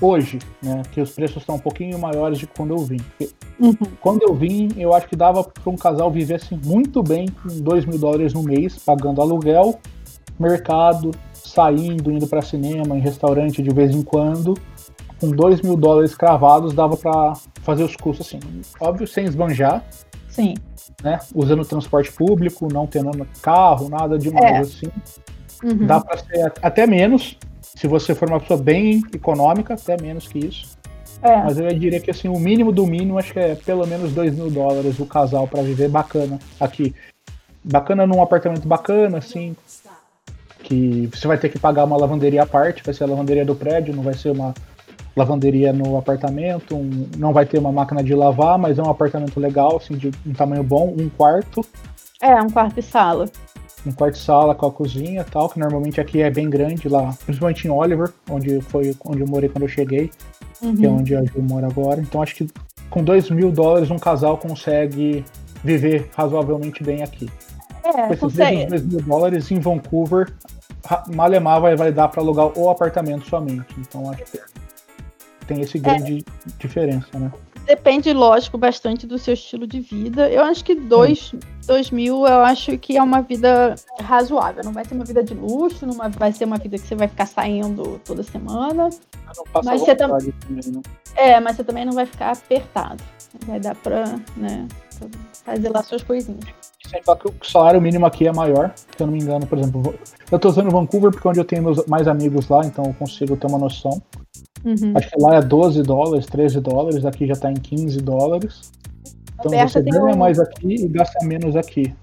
hoje, né? Que os preços estão um pouquinho maiores de quando eu vim. Uhum. Quando eu vim, eu acho que dava para um casal viver assim, muito bem com 2 mil dólares no mês, pagando aluguel, mercado, saindo, indo para cinema, em restaurante de vez em quando. Com 2 mil dólares cravados, dava para fazer os custos assim. Óbvio, sem esbanjar. Sim. Né? Usando transporte público, não tendo carro, nada demais é. assim. Uhum. Dá para ser até menos, se você for uma pessoa bem econômica, até menos que isso. É. Mas eu diria que assim, o mínimo do mínimo acho que é pelo menos 2 mil dólares o casal para viver bacana aqui. Bacana num apartamento bacana, assim. Que você vai ter que pagar uma lavanderia à parte, vai ser a lavanderia do prédio, não vai ser uma lavanderia no apartamento, um, não vai ter uma máquina de lavar, mas é um apartamento legal, assim, de um tamanho bom, um quarto. É, um quarto e sala um quarto-sala com a cozinha tal, que normalmente aqui é bem grande lá, principalmente em Oliver, onde foi onde eu morei quando eu cheguei, uhum. que é onde a Ju mora agora. Então acho que com 2 mil dólares um casal consegue viver razoavelmente bem aqui. É, com esses consegue. 2 mil dólares em Vancouver, Malemar vai, vai dar para alugar o apartamento somente. Então acho que tem esse grande é. diferença, né? Depende, lógico, bastante do seu estilo de vida. Eu acho que dois, dois mil, eu acho que é uma vida razoável. Não vai ser uma vida de luxo, não vai ser uma vida que você vai ficar saindo toda semana. Mas você também. Né? É, mas você também não vai ficar apertado. Vai dar pra, né, fazer lá suas coisinhas. Sem falar que o salário mínimo aqui é maior, se eu não me engano, por exemplo. Eu tô usando Vancouver porque é onde eu tenho meus, mais amigos lá, então eu consigo ter uma noção. Uhum. Acho que lá é 12 dólares, 13 dólares, aqui já está em 15 dólares. Então Alberta você ganha um... mais aqui e gasta menos aqui.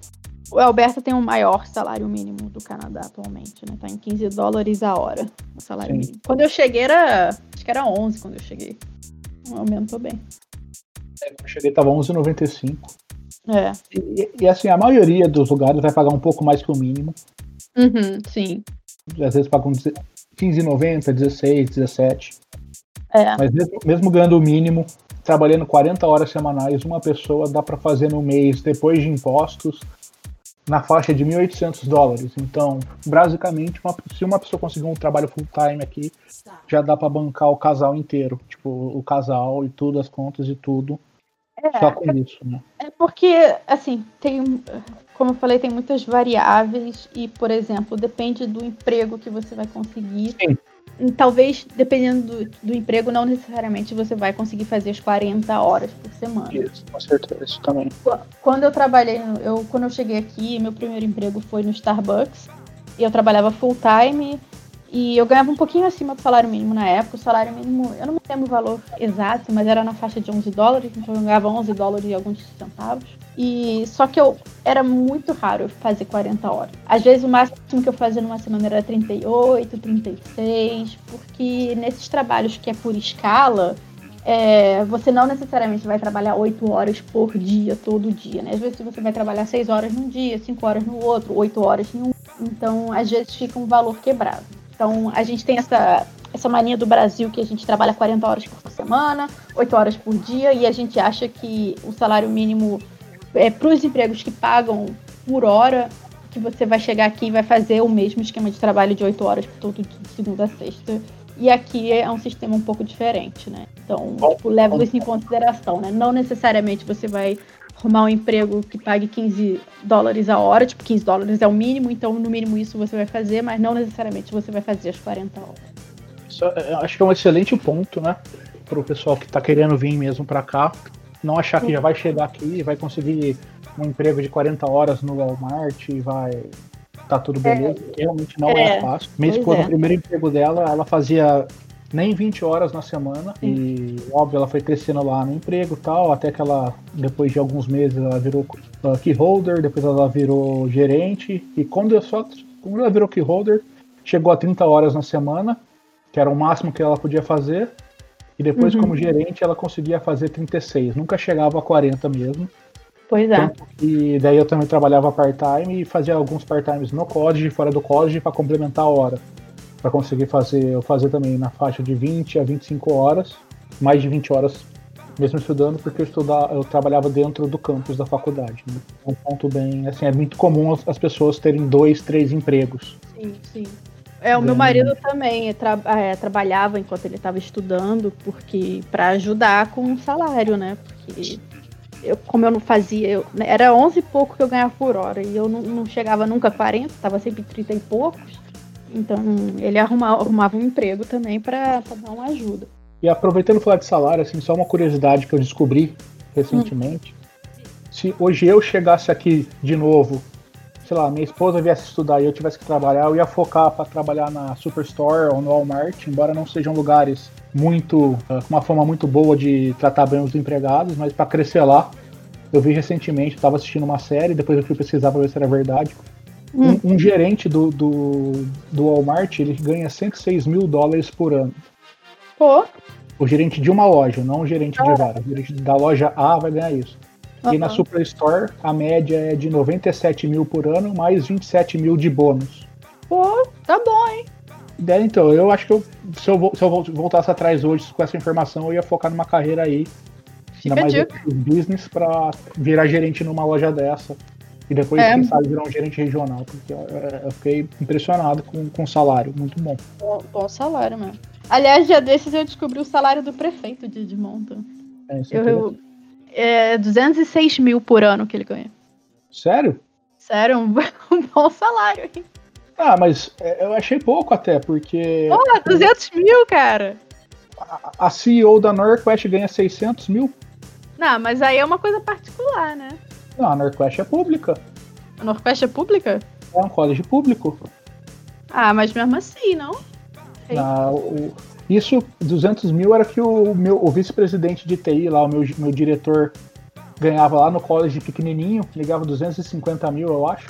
O Alberta tem o maior salário mínimo do Canadá atualmente, né? Tá em 15 dólares a hora o salário Sim. mínimo. Quando eu cheguei era. Acho que era 11 quando eu cheguei. Aumentou bem. É, quando eu cheguei tava 11,95. É. E, e, assim, a maioria dos lugares vai pagar um pouco mais que o mínimo. Uhum, sim. Às vezes pagam 15,90, 16, 17. É. Mas mesmo, mesmo, ganhando o mínimo, trabalhando 40 horas semanais, uma pessoa dá para fazer no mês, depois de impostos, na faixa de 1.800 dólares. Então, basicamente, uma, se uma pessoa conseguir um trabalho full time aqui, já dá para bancar o casal inteiro, tipo o casal e tudo, as contas e tudo. É, só com isso, né? É porque, assim, tem, como eu falei, tem muitas variáveis e, por exemplo, depende do emprego que você vai conseguir. Sim. Talvez, dependendo do, do, emprego, não necessariamente você vai conseguir fazer as 40 horas por semana. Isso, com certeza, isso também. Quando eu trabalhei, eu, quando eu cheguei aqui, meu primeiro emprego foi no Starbucks. E eu trabalhava full time e eu ganhava um pouquinho acima do salário mínimo na época. O salário mínimo, eu não me lembro o valor exato, mas era na faixa de 11 dólares, então eu ganhava 11 dólares e alguns centavos. E só que eu era muito raro fazer 40 horas. Às vezes o máximo que eu fazia numa semana era 38, 36, porque nesses trabalhos que é por escala, é, você não necessariamente vai trabalhar 8 horas por dia, todo dia, né? Às vezes você vai trabalhar 6 horas num dia, 5 horas no outro, 8 horas em um. Então, às vezes fica um valor quebrado. Então, a gente tem essa, essa mania do Brasil que a gente trabalha 40 horas por semana, 8 horas por dia, e a gente acha que o salário mínimo é para os empregos que pagam por hora, que você vai chegar aqui e vai fazer o mesmo esquema de trabalho de 8 horas por todo dia, de segunda a sexta. E aqui é um sistema um pouco diferente, né? Então, tipo, leva isso em consideração, né? Não necessariamente você vai arrumar um emprego que pague 15 dólares a hora, tipo, 15 dólares é o mínimo, então no mínimo isso você vai fazer, mas não necessariamente você vai fazer as 40 horas. Isso, é, acho que é um excelente ponto, né? Para o pessoal que está querendo vir mesmo para cá, não achar que já vai chegar aqui e vai conseguir um emprego de 40 horas no Walmart e vai tá tudo beleza. É, Realmente não é, é fácil. Mesmo quando é. o primeiro emprego dela, ela fazia nem 20 horas na semana. Sim. E, óbvio, ela foi crescendo lá no emprego e tal, até que ela, depois de alguns meses, ela virou uh, key holder, depois ela virou gerente. E quando, eu só, quando ela virou key holder, chegou a 30 horas na semana, que era o máximo que ela podia fazer. E depois, uhum. como gerente, ela conseguia fazer 36. Nunca chegava a 40 mesmo. Pois é. E daí eu também trabalhava part-time e fazia alguns part-times no college, fora do college, para complementar a hora para conseguir fazer, eu fazer também na faixa de 20 a 25 horas, mais de 20 horas mesmo estudando, porque eu estudava, eu trabalhava dentro do campus da faculdade. Né? Um ponto bem, assim, é muito comum as, pessoas terem dois, três empregos. Sim, sim. É, o meu Bem- marido também tra- é, trabalhava enquanto ele estava estudando, porque para ajudar com o salário, né? Porque eu, como eu não fazia, eu, né, era 11 e pouco que eu ganhava por hora, e eu não, não chegava nunca a 40, estava sempre 30 e poucos. Então ele arruma, arrumava um emprego também para dar uma ajuda. E aproveitando falar de salário, assim, só uma curiosidade que eu descobri recentemente. Se hoje eu chegasse aqui de novo, sei lá, minha esposa viesse estudar e eu tivesse que trabalhar, eu ia focar para trabalhar na Superstore ou no Walmart, embora não sejam lugares muito ah, com uma fama muito boa de tratar bem os empregados, mas para crescer lá, eu vi recentemente, estava assistindo uma série, depois eu fui pesquisar para ver se era verdade. Hum. Um, um gerente do, do, do Walmart ele ganha 106 mil dólares por ano. Pô, O gerente de uma loja, não o gerente de várias. O gerente da loja A vai ganhar isso. E na. Superstore, a média é de 97 mil por ano, mais 27 mil de bônus. pô, tá bom, hein? Daí, então, eu acho que eu, se, eu, se eu vol- voltasse atrás hoje com essa informação, eu ia focar numa carreira aí, Fica ainda mais dica. business, pra virar gerente numa loja dessa. E depois, É. quem sabe, virar um gerente regional, porque eu, eu fiquei impressionado com, com o salário, muito bom. Bom, bom salário mesmo. Aliás, dia desses eu descobri o salário do prefeito de Edmonton. É, isso é Eu, eu- é 206 mil por ano que ele ganha. Sério? Sério, um, um bom salário, hein? Ah, mas é, eu achei pouco até, porque Pô, 200 mil, cara. a, a CEO da Norquest ganha 600 mil. Não, mas aí é uma coisa particular, né? Não, a Norquest é pública. A Norquest é pública? É um college público. Ah, mas mesmo assim, não? Sim. Na- o- isso, 200 mil era que o, meu, o vice-presidente de TI lá, o meu, meu diretor, ganhava lá no college pequenininho, ligava 250 mil, eu acho.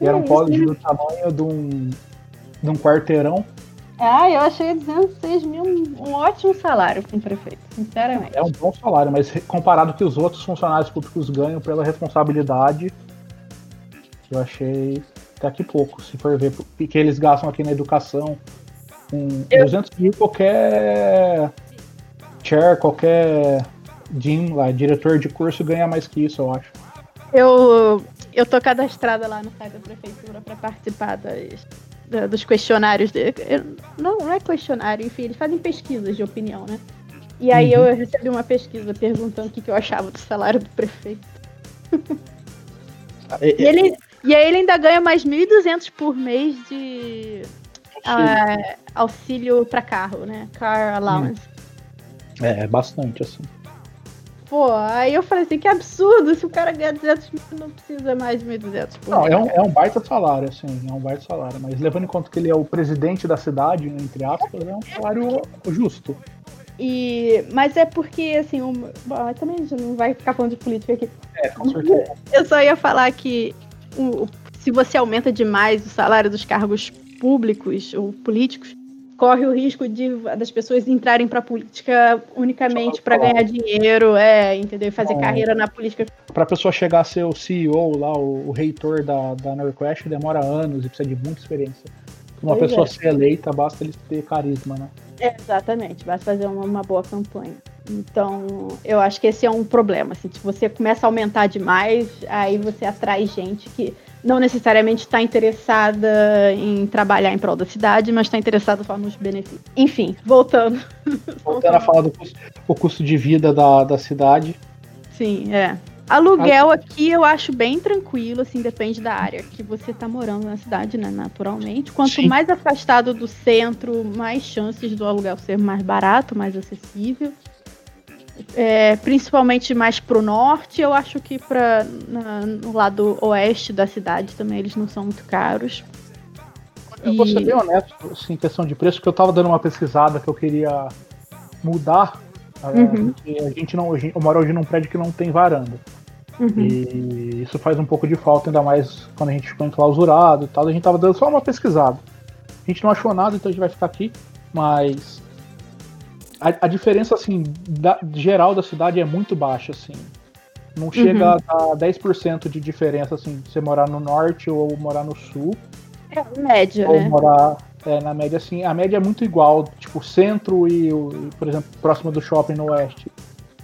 E era um Que college isso? do tamanho de um, de um quarteirão. Ah, eu achei 206 mil um, ótimo salário para um prefeito, sinceramente. É um bom salário, mas comparado que os outros funcionários públicos ganham pela responsabilidade, eu achei até que pouco, se for ver o que eles gastam aqui na educação. Com Eu- 200 mil, qualquer chair, qualquer dean lá, diretor de curso ganha mais que isso, eu acho. Eu, eu tô cadastrada lá no site da prefeitura para participar das, da- dos questionários. De, eu- não, não é questionário, enfim, eles fazem pesquisas de opinião, né? E aí Uhum. eu recebi uma pesquisa perguntando o que, que eu achava do salário do prefeito. E, ele, e aí ele ainda ganha mais 1.200 por mês de ah, auxílio para carro, né? Car allowance. É, é bastante, assim. Pô, aí eu falei assim, que absurdo, se o cara ganha 200 mil, não precisa mais de 1.200 por Não, é um, é um baita salário, assim, é um baita salário. Mas levando em conta que ele é o presidente da cidade, entre aspas, é um salário justo. E, mas é porque, assim, um, bom, também a gente não vai ficar falando de política aqui. É, com certeza. Eu só ia falar que o- se você aumenta demais o salário dos cargos públicos ou políticos, corre o risco de das pessoas entrarem para política unicamente para ganhar dinheiro, é, entendeu? Fazer É. carreira na política. Pra pessoa chegar a ser o CEO lá, o, o reitor da, da Norquest, demora anos e precisa de muita experiência. Uma Pois pessoa é. ser eleita, basta ele ter carisma, né? É, exatamente, basta fazer uma, uma boa campanha. Então, eu acho que esse é um problema. Assim, se você começa a aumentar demais, aí você atrai gente que não necessariamente está interessada em trabalhar em prol da cidade, mas está interessada só nos benefícios. Enfim, voltando. Voltando a falar do custo, o custo de vida da, da cidade. Sim, é. Aluguel aqui eu acho bem tranquilo, assim, depende da área que você tá morando na cidade, né, naturalmente. Quanto Sim. mais afastado do centro, mais chances do aluguel ser mais barato, mais acessível. É, principalmente mais pro norte, eu acho que pra, na- no lado oeste da cidade também eles não são muito caros. Eu vou ser bem honesto, assim, em questão de preço, que eu tava dando uma pesquisada que eu queria mudar. é, Uhum. a gente não. Eu moro hoje num prédio que não tem varanda. Uhum. E isso faz um pouco de falta, ainda mais quando a gente ficou enclausurado e tal. A gente tava dando só uma pesquisada. A gente não achou nada, então a gente vai ficar aqui. Mas a, a diferença, assim, da- geral da cidade é muito baixa, assim. Não chega a 10% de diferença, assim, você morar no norte ou morar no sul. É, média, Ou né? morar é, na média, assim. A média é muito igual, tipo, centro e, e, por exemplo, próximo do shopping no oeste.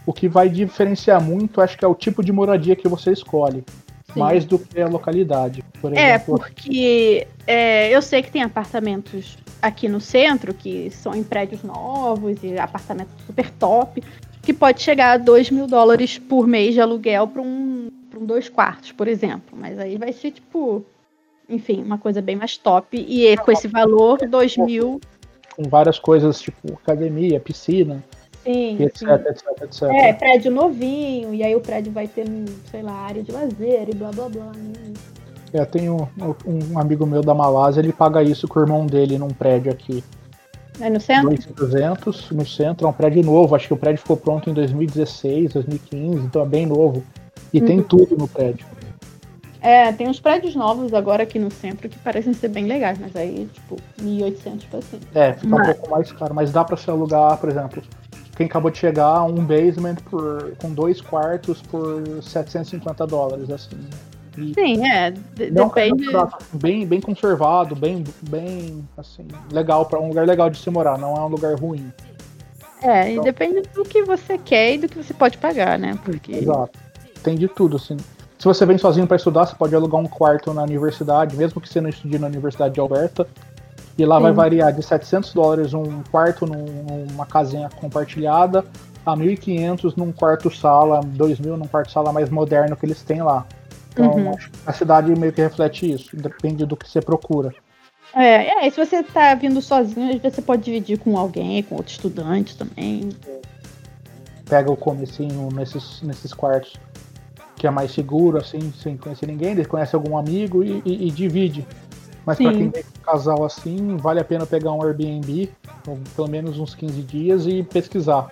O que vai diferenciar muito, acho que é o tipo de moradia que você escolhe. Sim. mais do que a localidade. Por é, exemplo. É, porque é, eu sei que tem apartamentos aqui no centro que são em prédios novos e apartamentos super top, que pode chegar a 2 mil dólares por mês de aluguel para um, um dois quartos, por exemplo. Mas aí vai ser tipo, enfim, uma coisa bem mais top. E com esse valor, 2 mil. Com várias coisas tipo academia, piscina. Sim, etc, sim. etc, etc. É, prédio novinho, e aí o prédio vai ter, sei lá, área de lazer e blá blá blá. Né? É, tem um, um, amigo meu da Malásia, ele paga isso com o irmão dele num prédio aqui. É no centro? 200 no centro, é um prédio novo. Acho que o prédio ficou pronto em 2016, 2015, então é bem novo. E uhum. tem tudo no prédio. É, tem uns prédios novos agora aqui no centro que parecem ser bem legais, mas aí, tipo, 1.800 pra cima. É, fica mas... um pouco mais caro, mas dá pra se alugar, por exemplo, quem acabou de chegar, um basement por, com dois quartos por 750 dólares, assim. Sim, é. depende. bem, bem conservado, bem, bem, assim, legal, para um lugar legal de se morar, não é um lugar ruim. É, então, e depende do que você quer e do que você pode pagar, né? Porque... Exato. Tem de tudo, assim. Se você vem sozinho para estudar, você pode alugar um quarto na universidade, mesmo que você não estude na Universidade de Alberta. E lá Sim. vai variar de 700 dólares um quarto numa casinha compartilhada a 1.500 num quarto-sala, 2.000 num quarto-sala mais moderno que eles têm lá. Então, uhum. a cidade meio que reflete isso, depende do que você procura. É, é, se você tá vindo sozinho, às vezes você pode dividir com alguém, com outro estudante também. Pega o comecinho nesses, nesses quartos que é mais seguro, assim, sem conhecer ninguém, conhece algum amigo e, e, e divide. Mas para quem tem um casal assim, vale a pena pegar um Airbnb, pelo menos uns 15 dias e pesquisar.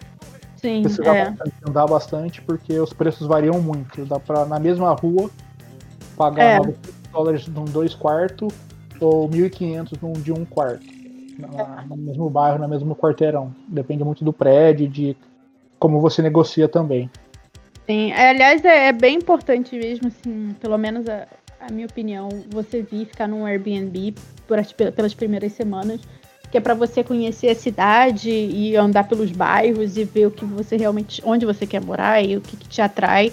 Sim, pesquisar é. bastante, andar bastante, porque os preços variam muito. Dá para na mesma rua pagar é. 9 dólares num dois quartos ou 1.500 num de um quarto. Na, no mesmo bairro, no mesmo quarteirão. Depende muito do prédio, de como você negocia também. Sim, aliás, é, é bem importante mesmo, assim, pelo menos a, a minha opinião, você vir ficar num Airbnb por, pelas primeiras semanas, que é para você conhecer a cidade e andar pelos bairros e ver o que você realmente, onde você quer morar e o que, que te atrai,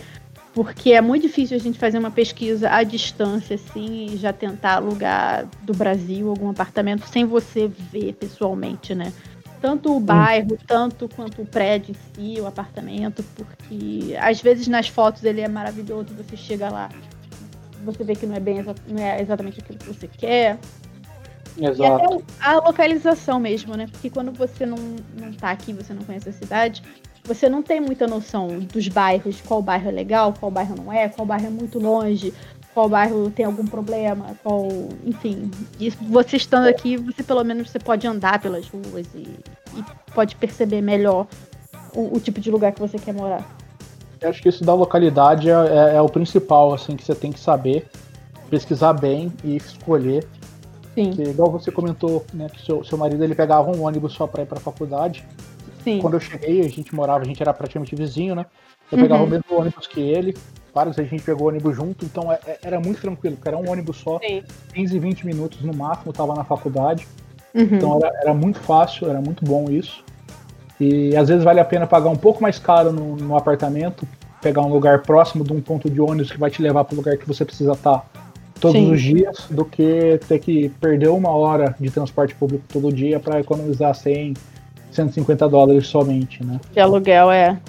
porque é muito difícil a gente fazer uma pesquisa à distância assim e já tentar alugar do Brasil algum apartamento sem você ver pessoalmente, né? Tanto o bairro, tanto quanto o prédio em si, o apartamento, porque às vezes nas fotos ele é maravilhoso, você chega lá você vê que não é bem não é exatamente aquilo que você quer. Exato. E até a localização mesmo, né? Porque quando você não, não tá aqui, você não conhece a cidade, você não tem muita noção dos bairros, qual bairro é legal, qual bairro não é, qual bairro é muito longe, qual bairro tem algum problema, qual. Enfim. E você estando aqui, você pelo menos você pode andar pelas ruas e, e pode perceber melhor o, o tipo de lugar que você quer morar. Eu acho que isso da localidade é, é, é, o principal, assim, que você tem que saber, pesquisar bem e escolher. Sim. Porque, igual você comentou, né, que seu, seu marido ele pegava um ônibus só para ir para a faculdade. Sim. Quando eu cheguei, a gente morava, a gente era praticamente vizinho, né? Eu uhum. pegava o mesmo ônibus que ele, vários a gente pegou o ônibus junto, então é, é, era muito tranquilo, porque era um ônibus só, Sim. 15, 20 minutos no máximo, eu tava na faculdade. Uhum. Então era, era muito fácil, era muito bom isso. E às vezes vale a pena pagar um pouco mais caro no, no apartamento, pegar um lugar próximo de um ponto de ônibus que vai te levar para o lugar que você precisa estar todos Sim. os dias, do que ter que perder uma hora de transporte público todo dia para economizar 100, 150 dólares somente, né? De aluguel, é.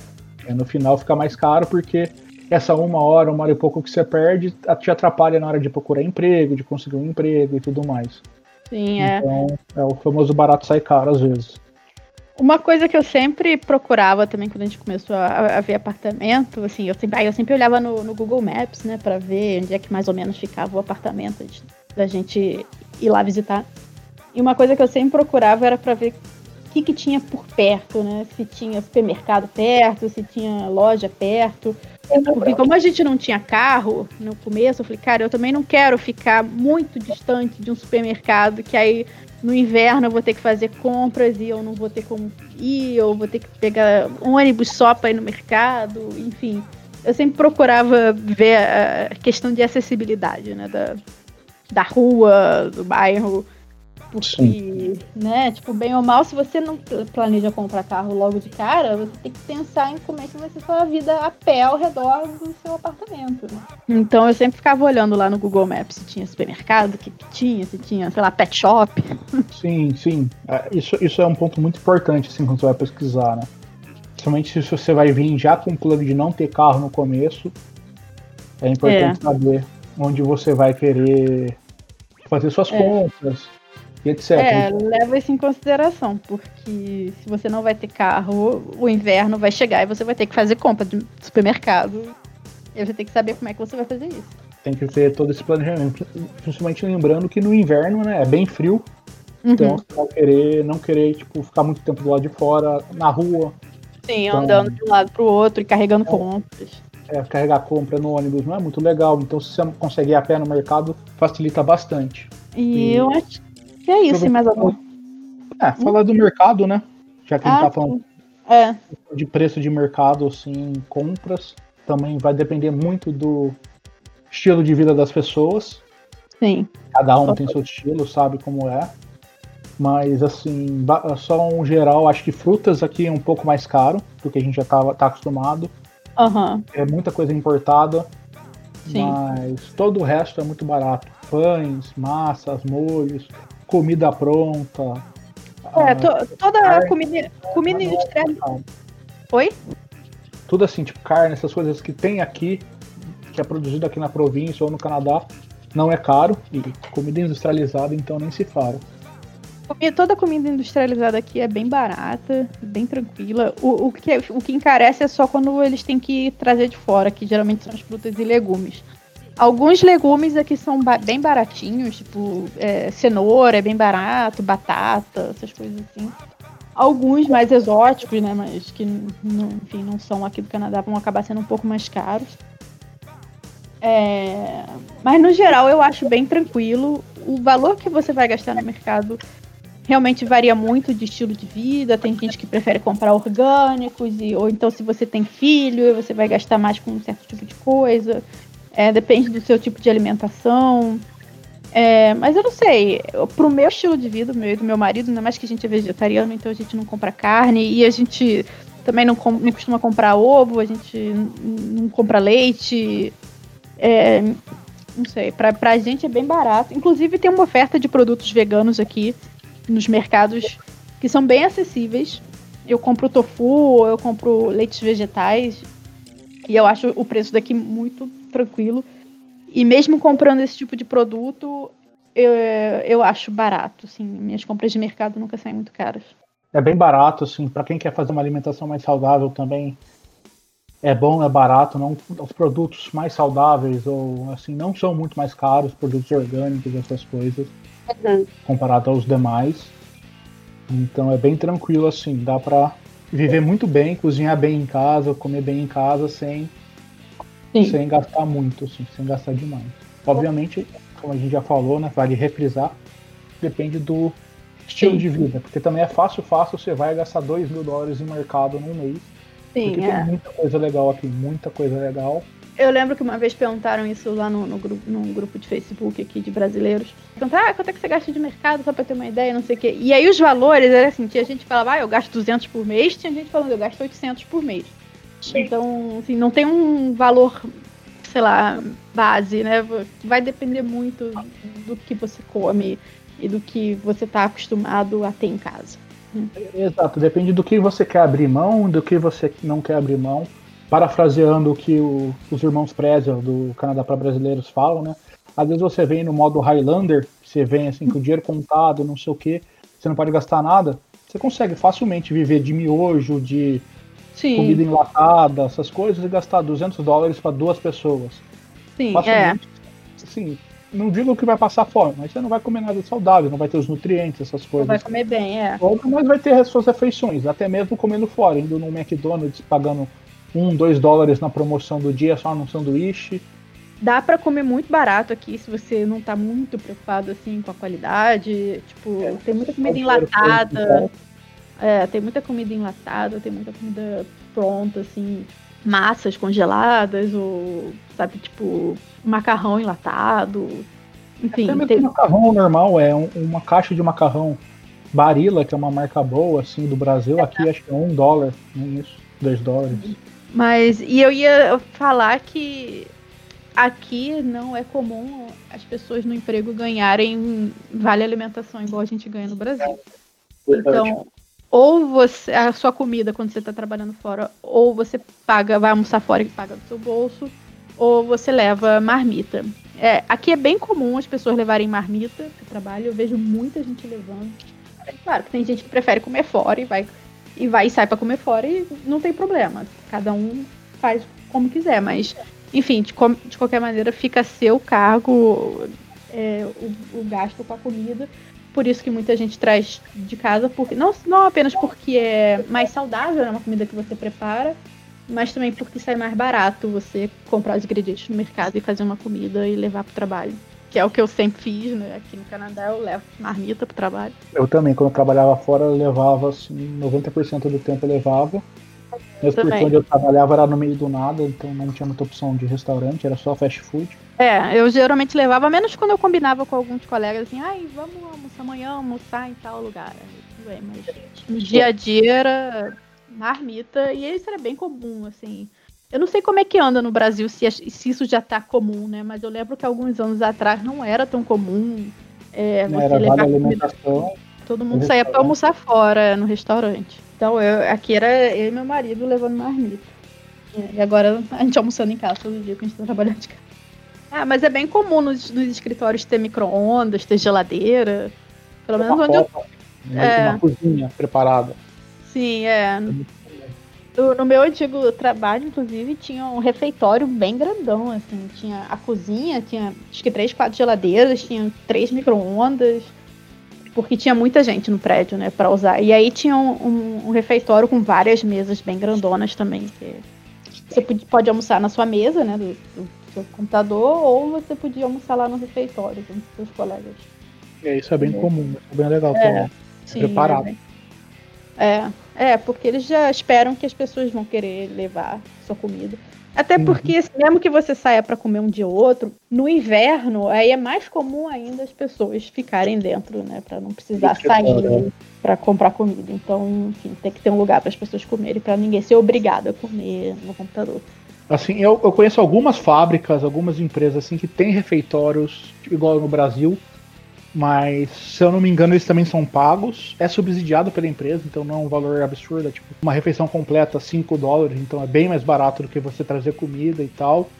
é. No final fica mais caro porque essa uma hora, uma hora e pouco que você perde te atrapalha na hora de procurar emprego, de conseguir um emprego e tudo mais. Sim, é. Então, é o famoso barato sai caro às vezes. Uma coisa que eu sempre procurava também quando a gente começou a, a ver apartamento, assim, eu sempre, eu sempre olhava no, no, Google Maps, né, para ver onde é que mais ou menos ficava o apartamento da gente ir lá visitar. E uma coisa que eu sempre procurava era para ver que, que tinha por perto, né? Se tinha supermercado perto, se tinha loja perto. Porque como a gente não tinha carro no começo, eu falei, cara, eu também não quero ficar muito distante de um supermercado que aí no inverno eu vou ter que fazer compras e eu não vou ter como ir, ou vou ter que pegar um ônibus só para ir no mercado, enfim. Eu sempre procurava ver a questão de acessibilidade, né, da, da rua, do bairro, Porque, né, tipo, bem ou mal, se você não planeja comprar carro logo de cara, você tem que pensar em como é que vai ser sua vida a pé ao redor do seu apartamento. Então eu sempre ficava olhando lá no Google Maps se tinha supermercado, o que, que tinha, se tinha, sei lá, pet shop. Sim, sim. É, isso, isso é um ponto muito importante, assim, quando você vai pesquisar, né? Principalmente se você vai vir já com o plano de não ter carro no começo, é importante é. saber onde você vai querer fazer suas é. compras e etc. É, leva isso em consideração, porque se você não vai ter carro, o inverno vai chegar e você vai ter que fazer compra de supermercado. E você tem que saber como é que você vai fazer isso. Tem que ter todo esse planejamento. Principalmente lembrando que no inverno, né, é bem frio. Uhum. Então você vai querer, não querer, tipo, ficar muito tempo do lado de fora, na rua. Sim, então, andando de um lado pro outro e carregando é, compras. É, carregar compra no ônibus não é muito legal. Então se você consegue ir a pé no mercado, facilita bastante. E, e... eu acho que é isso, mais algum? É, falar do mercado, né? Já que a gente ah, tá falando é. de preço de mercado, assim, compras, também vai depender muito do estilo de vida das pessoas. Sim. Cada um tem seu estilo, sabe como é. Mas, assim, só um geral, acho que frutas aqui é um pouco mais caro, porque a gente já tá, tá acostumado. Uhum. É muita coisa importada. Sim. Mas todo o resto é muito barato. Pães, massas, molhos, comida pronta. É, to, toda a comida, comida industrial. Oi? Tudo assim, tipo carne, essas coisas que tem aqui, que é produzido aqui na província ou no Canadá, não é caro. E comida industrializada, então nem se fala. Toda comida industrializada aqui é bem barata, bem tranquila. O, o, que, é, o que encarece é só quando eles têm que trazer de fora, que geralmente são as frutas e legumes. Alguns legumes aqui são ba bem baratinhos, tipo é, cenoura é bem barato, batata, essas coisas assim. Alguns mais exóticos, né, mas que não, enfim, não são aqui do Canadá, vão acabar sendo um pouco mais caros. É... Mas no geral eu acho bem tranquilo. O valor que você vai gastar no mercado realmente varia muito de estilo de vida. Tem gente que prefere comprar orgânicos, e, ou então se você tem filho, você vai gastar mais com um certo tipo de coisa. É, depende do seu tipo de alimentação. É, mas eu não sei, pro meu estilo de vida, meu e do meu marido, ainda mais que a gente é vegetariano, então a gente não compra carne e a gente também não, não costuma comprar ovo, a gente não compra leite. É, não sei, pra, pra gente é bem barato. Inclusive tem uma oferta de produtos veganos aqui nos mercados que são bem acessíveis. Eu compro tofu, eu compro leites vegetais e eu acho o preço daqui muito tranquilo. E mesmo comprando esse tipo de produto, eu, eu acho barato. Assim, minhas compras de mercado nunca saem muito caras. É bem barato, assim, para quem quer fazer uma alimentação mais saudável também. É bom, é barato, não os produtos mais saudáveis ou assim não são muito mais caros, produtos orgânicos, essas coisas, uhum. comparado aos demais. Então é bem tranquilo assim, dá para viver muito bem, cozinhar bem em casa, comer bem em casa sem Sim. sem gastar muito, assim, sem gastar demais. Obviamente, como a gente já falou, né, vale reprisar, depende do estilo Sim. de vida, porque também é fácil, fácil, você vai gastar 2 mil dólares em mercado num mês. Sim, porque é. tem muita coisa legal aqui, muita coisa legal. Eu lembro que uma vez perguntaram isso lá no, no grupo, num grupo de Facebook aqui de brasileiros. Perguntaram, ah, quanto é que você gasta de mercado, só pra ter uma ideia, não sei o quê. E aí os valores, era assim, tinha gente que falava, ah, eu gasto 200 por mês, tinha gente falando, eu gasto 800 por mês. Então, assim, não tem um valor, sei lá, base, né? Vai depender muito do que você come e do que você está acostumado a ter em casa. Exato, depende do que você quer abrir mão, do que você não quer abrir mão. Parafraseando o que o, os irmãos Prezel do Canadá para Brasileiros falam, né? Às vezes você vem no modo Highlander, você vem assim com o dinheiro contado, não sei o que, você não pode gastar nada, você consegue facilmente viver de miojo, de Sim. comida enlatada, essas coisas, e gastar 200 dólares para duas pessoas. Sim, é. Sim, não digo que vai passar fome, mas você não vai comer nada saudável, não vai ter os nutrientes, essas coisas. Não vai comer bem, é. Mas vai ter as suas refeições, até mesmo comendo fora, indo no McDonald's, pagando um, dois dólares na promoção do dia só num sanduíche. Dá para comer muito barato aqui se você não tá muito preocupado assim com a qualidade. Tipo, é, tem muita comida enlatada. É, tem muita comida enlatada, tem muita comida pronta, assim, massas congeladas, ou, sabe, tipo, macarrão enlatado. Enfim, Até mesmo tem- macarrão normal, é um- uma caixa de macarrão Barilla, que é uma marca boa, assim, do Brasil, aqui acho que é um dólar, nem isso, dois dólares. Mas, e eu ia falar que aqui não é comum as pessoas no emprego ganharem vale alimentação igual a gente ganha no Brasil. Então, ou você, a sua comida quando você está trabalhando fora, ou você paga, vai almoçar fora e paga do seu bolso, ou você leva marmita. É, aqui é bem comum as pessoas levarem marmita para trabalho, eu vejo muita gente levando. É claro que tem gente que prefere comer fora e vai e vai e sai para comer fora e não tem problema. Cada um faz como quiser, mas enfim, de, de qualquer maneira fica a seu cargo é, o, o gasto com a comida. Por isso que muita gente traz de casa, porque não, não apenas porque é mais saudável, é uma comida que você prepara, mas também porque sai mais barato você comprar os ingredientes no mercado e fazer uma comida e levar para o trabalho. Que é o que eu sempre fiz, né? Aqui no Canadá eu levo marmita pro trabalho. Eu também, quando eu trabalhava fora, eu levava, assim, 90% do tempo eu levava. Mesmo porque onde eu trabalhava era no meio do nada, então não tinha muita opção de restaurante, era só fast food. É, eu geralmente levava, menos quando eu combinava com alguns colegas, assim, ai, vamos almoçar amanhã, almoçar em tal lugar. Aí, tudo bem, mas no dia a dia era marmita, e isso era bem comum, assim. Eu não sei como é que anda no Brasil, se, se isso já tá comum, né? Mas eu lembro que alguns anos atrás não era tão comum é, você era levar vale comida. alimentação. Todo mundo no saía pra restaurante. almoçar fora, no restaurante. Então eu, aqui era eu e meu marido levando marmita. E agora a gente almoçando em casa todo dia que a gente tá trabalhando de casa. Ah, mas é bem comum nos, nos escritórios ter micro-ondas, ter geladeira. Pelo menos Uma onde eu. copa, uma, É. uma cozinha preparada. Sim, é. No, no meu antigo trabalho, inclusive, tinha um refeitório bem grandão, assim. Tinha a cozinha, tinha acho que três, quatro geladeiras, tinha três micro-ondas. Porque tinha muita gente no prédio, né, pra usar. E aí tinha um, um- um refeitório com várias mesas bem grandonas também. que você pode, pode almoçar na sua mesa, né, do, do seu computador, ou você podia almoçar lá no refeitório com seus colegas. É, isso é bem É. comum, é bem legal É. Sim, Preparado. é É, é, porque eles já esperam que as pessoas vão querer levar sua comida. Até Uhum. porque, assim, mesmo que você saia para comer um dia ou outro, no inverno, aí é mais comum ainda as pessoas ficarem dentro, né? Para não precisar que sair foda. para comprar comida. Então, enfim, tem que ter um lugar para as pessoas comerem, para ninguém ser obrigado a comer no computador. Assim, eu, eu conheço algumas fábricas, algumas empresas assim que têm refeitórios igual no Brasil, mas se eu não me engano eles também são pagos. É subsidiado pela empresa, então não é um valor absurdo. É tipo uma refeição completa 5 dólares, então é bem mais barato do que você trazer comida e tal.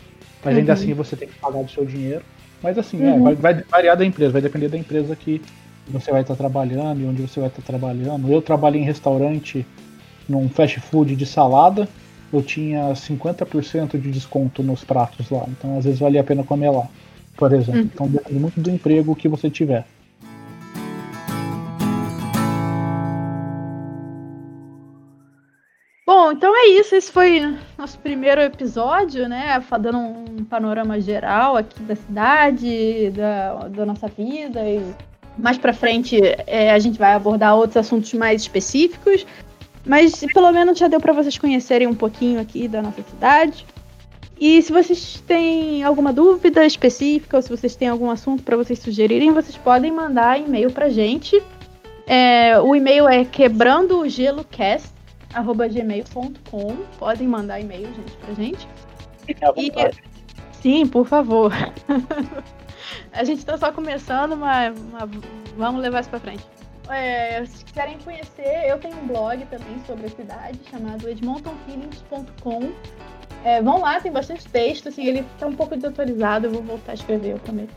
Mas ainda Uhum. assim você tem que pagar do seu dinheiro. Mas assim, é, Uhum. vai, vai variar da empresa, vai depender da empresa que você vai estar trabalhando e onde você vai estar trabalhando. Eu trabalhei em restaurante num fast food de salada, eu tinha 50% de desconto nos pratos lá. Então, às vezes, valia a pena comer lá, por exemplo. Então, depende muito do emprego que você tiver. Bom, então é isso. Esse foi nosso primeiro episódio, né? Dando um panorama geral aqui da cidade, da, da nossa vida. E mais pra frente é, a gente vai abordar outros assuntos mais específicos. Mas pelo menos já deu pra vocês conhecerem um pouquinho aqui da nossa cidade. E se vocês têm alguma dúvida específica ou se vocês têm algum assunto pra vocês sugerirem, vocês podem mandar e-mail pra gente. É, o e-mail é quebrandogelocast@gmail.com. Podem mandar e-mail, gente, pra gente. Fiquem à E-. Sim, por favor. A gente tá só começando, mas, mas vamos levar isso pra frente. É, se quiserem conhecer, eu tenho um blog também sobre a cidade chamado edmontonfeelings.com. É, vão lá, tem bastante texto, assim, ele tá um pouco desatualizado, eu vou voltar a escrever, eu prometo.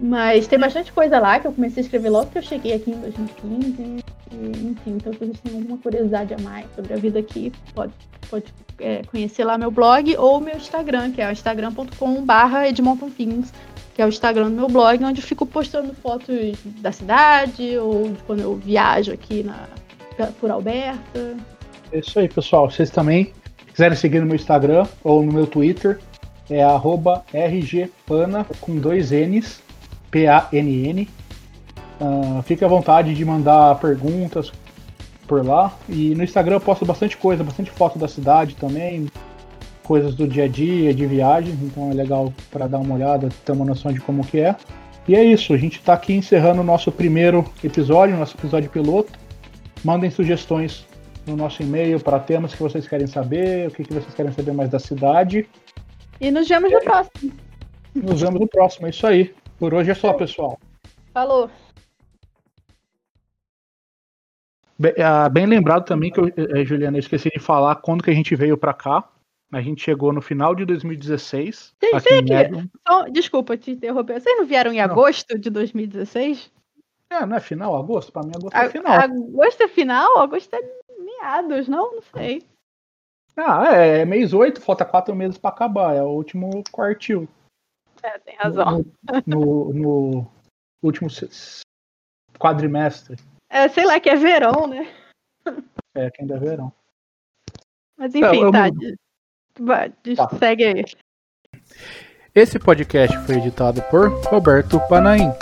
Mas tem bastante coisa lá que eu comecei a escrever logo que eu cheguei aqui em 2015. E, enfim, então se vocês têm alguma curiosidade a mais sobre a vida aqui, pode, pode é, conhecer lá meu blog ou meu Instagram, que é instagram.com.br edmontonfeelings, que é o Instagram do meu blog, onde eu fico postando fotos da cidade ou de quando eu viajo aqui na, por Alberta. É isso aí, pessoal. Vocês também quiserem seguir no meu Instagram ou no meu Twitter, é rgpana com dois N's, P-A-N-N. Ah, fique à vontade de mandar perguntas por lá. E no Instagram eu posto bastante coisa, bastante foto da cidade também, coisas do dia a dia, de viagem, então é legal para dar uma olhada, ter uma noção de como que é. E é isso, a gente está aqui encerrando o nosso primeiro episódio, nosso episódio piloto. Mandem sugestões no nosso e-mail para temas que vocês querem saber, o que, que vocês querem saber mais da cidade. E nos vemos no próximo. Nos vemos no próximo, é isso aí. Por hoje é só, pessoal. Falou. Bem, ah, bem lembrado também que, eu, eh, Juliana, eu esqueci de falar quando que a gente veio para cá. A gente chegou no final de 2016. Sim, aqui sim, aqui. Só- desculpa te interromper. Vocês não vieram em Não. agosto de 2016? É, não é final, agosto? Pra mim, agosto é A- final. Agosto é final? Agosto é meados, não? Não sei. Ah, é, é mês 8, falta quatro meses pra acabar. É o último quartil. É, tem razão. No, no- no último quadrimestre. É, sei lá, que é verão, né? É, que ainda é verão. Mas enfim, eu tá. de- Tá. Segue aí. Esse podcast foi editado por Roberto Panaim.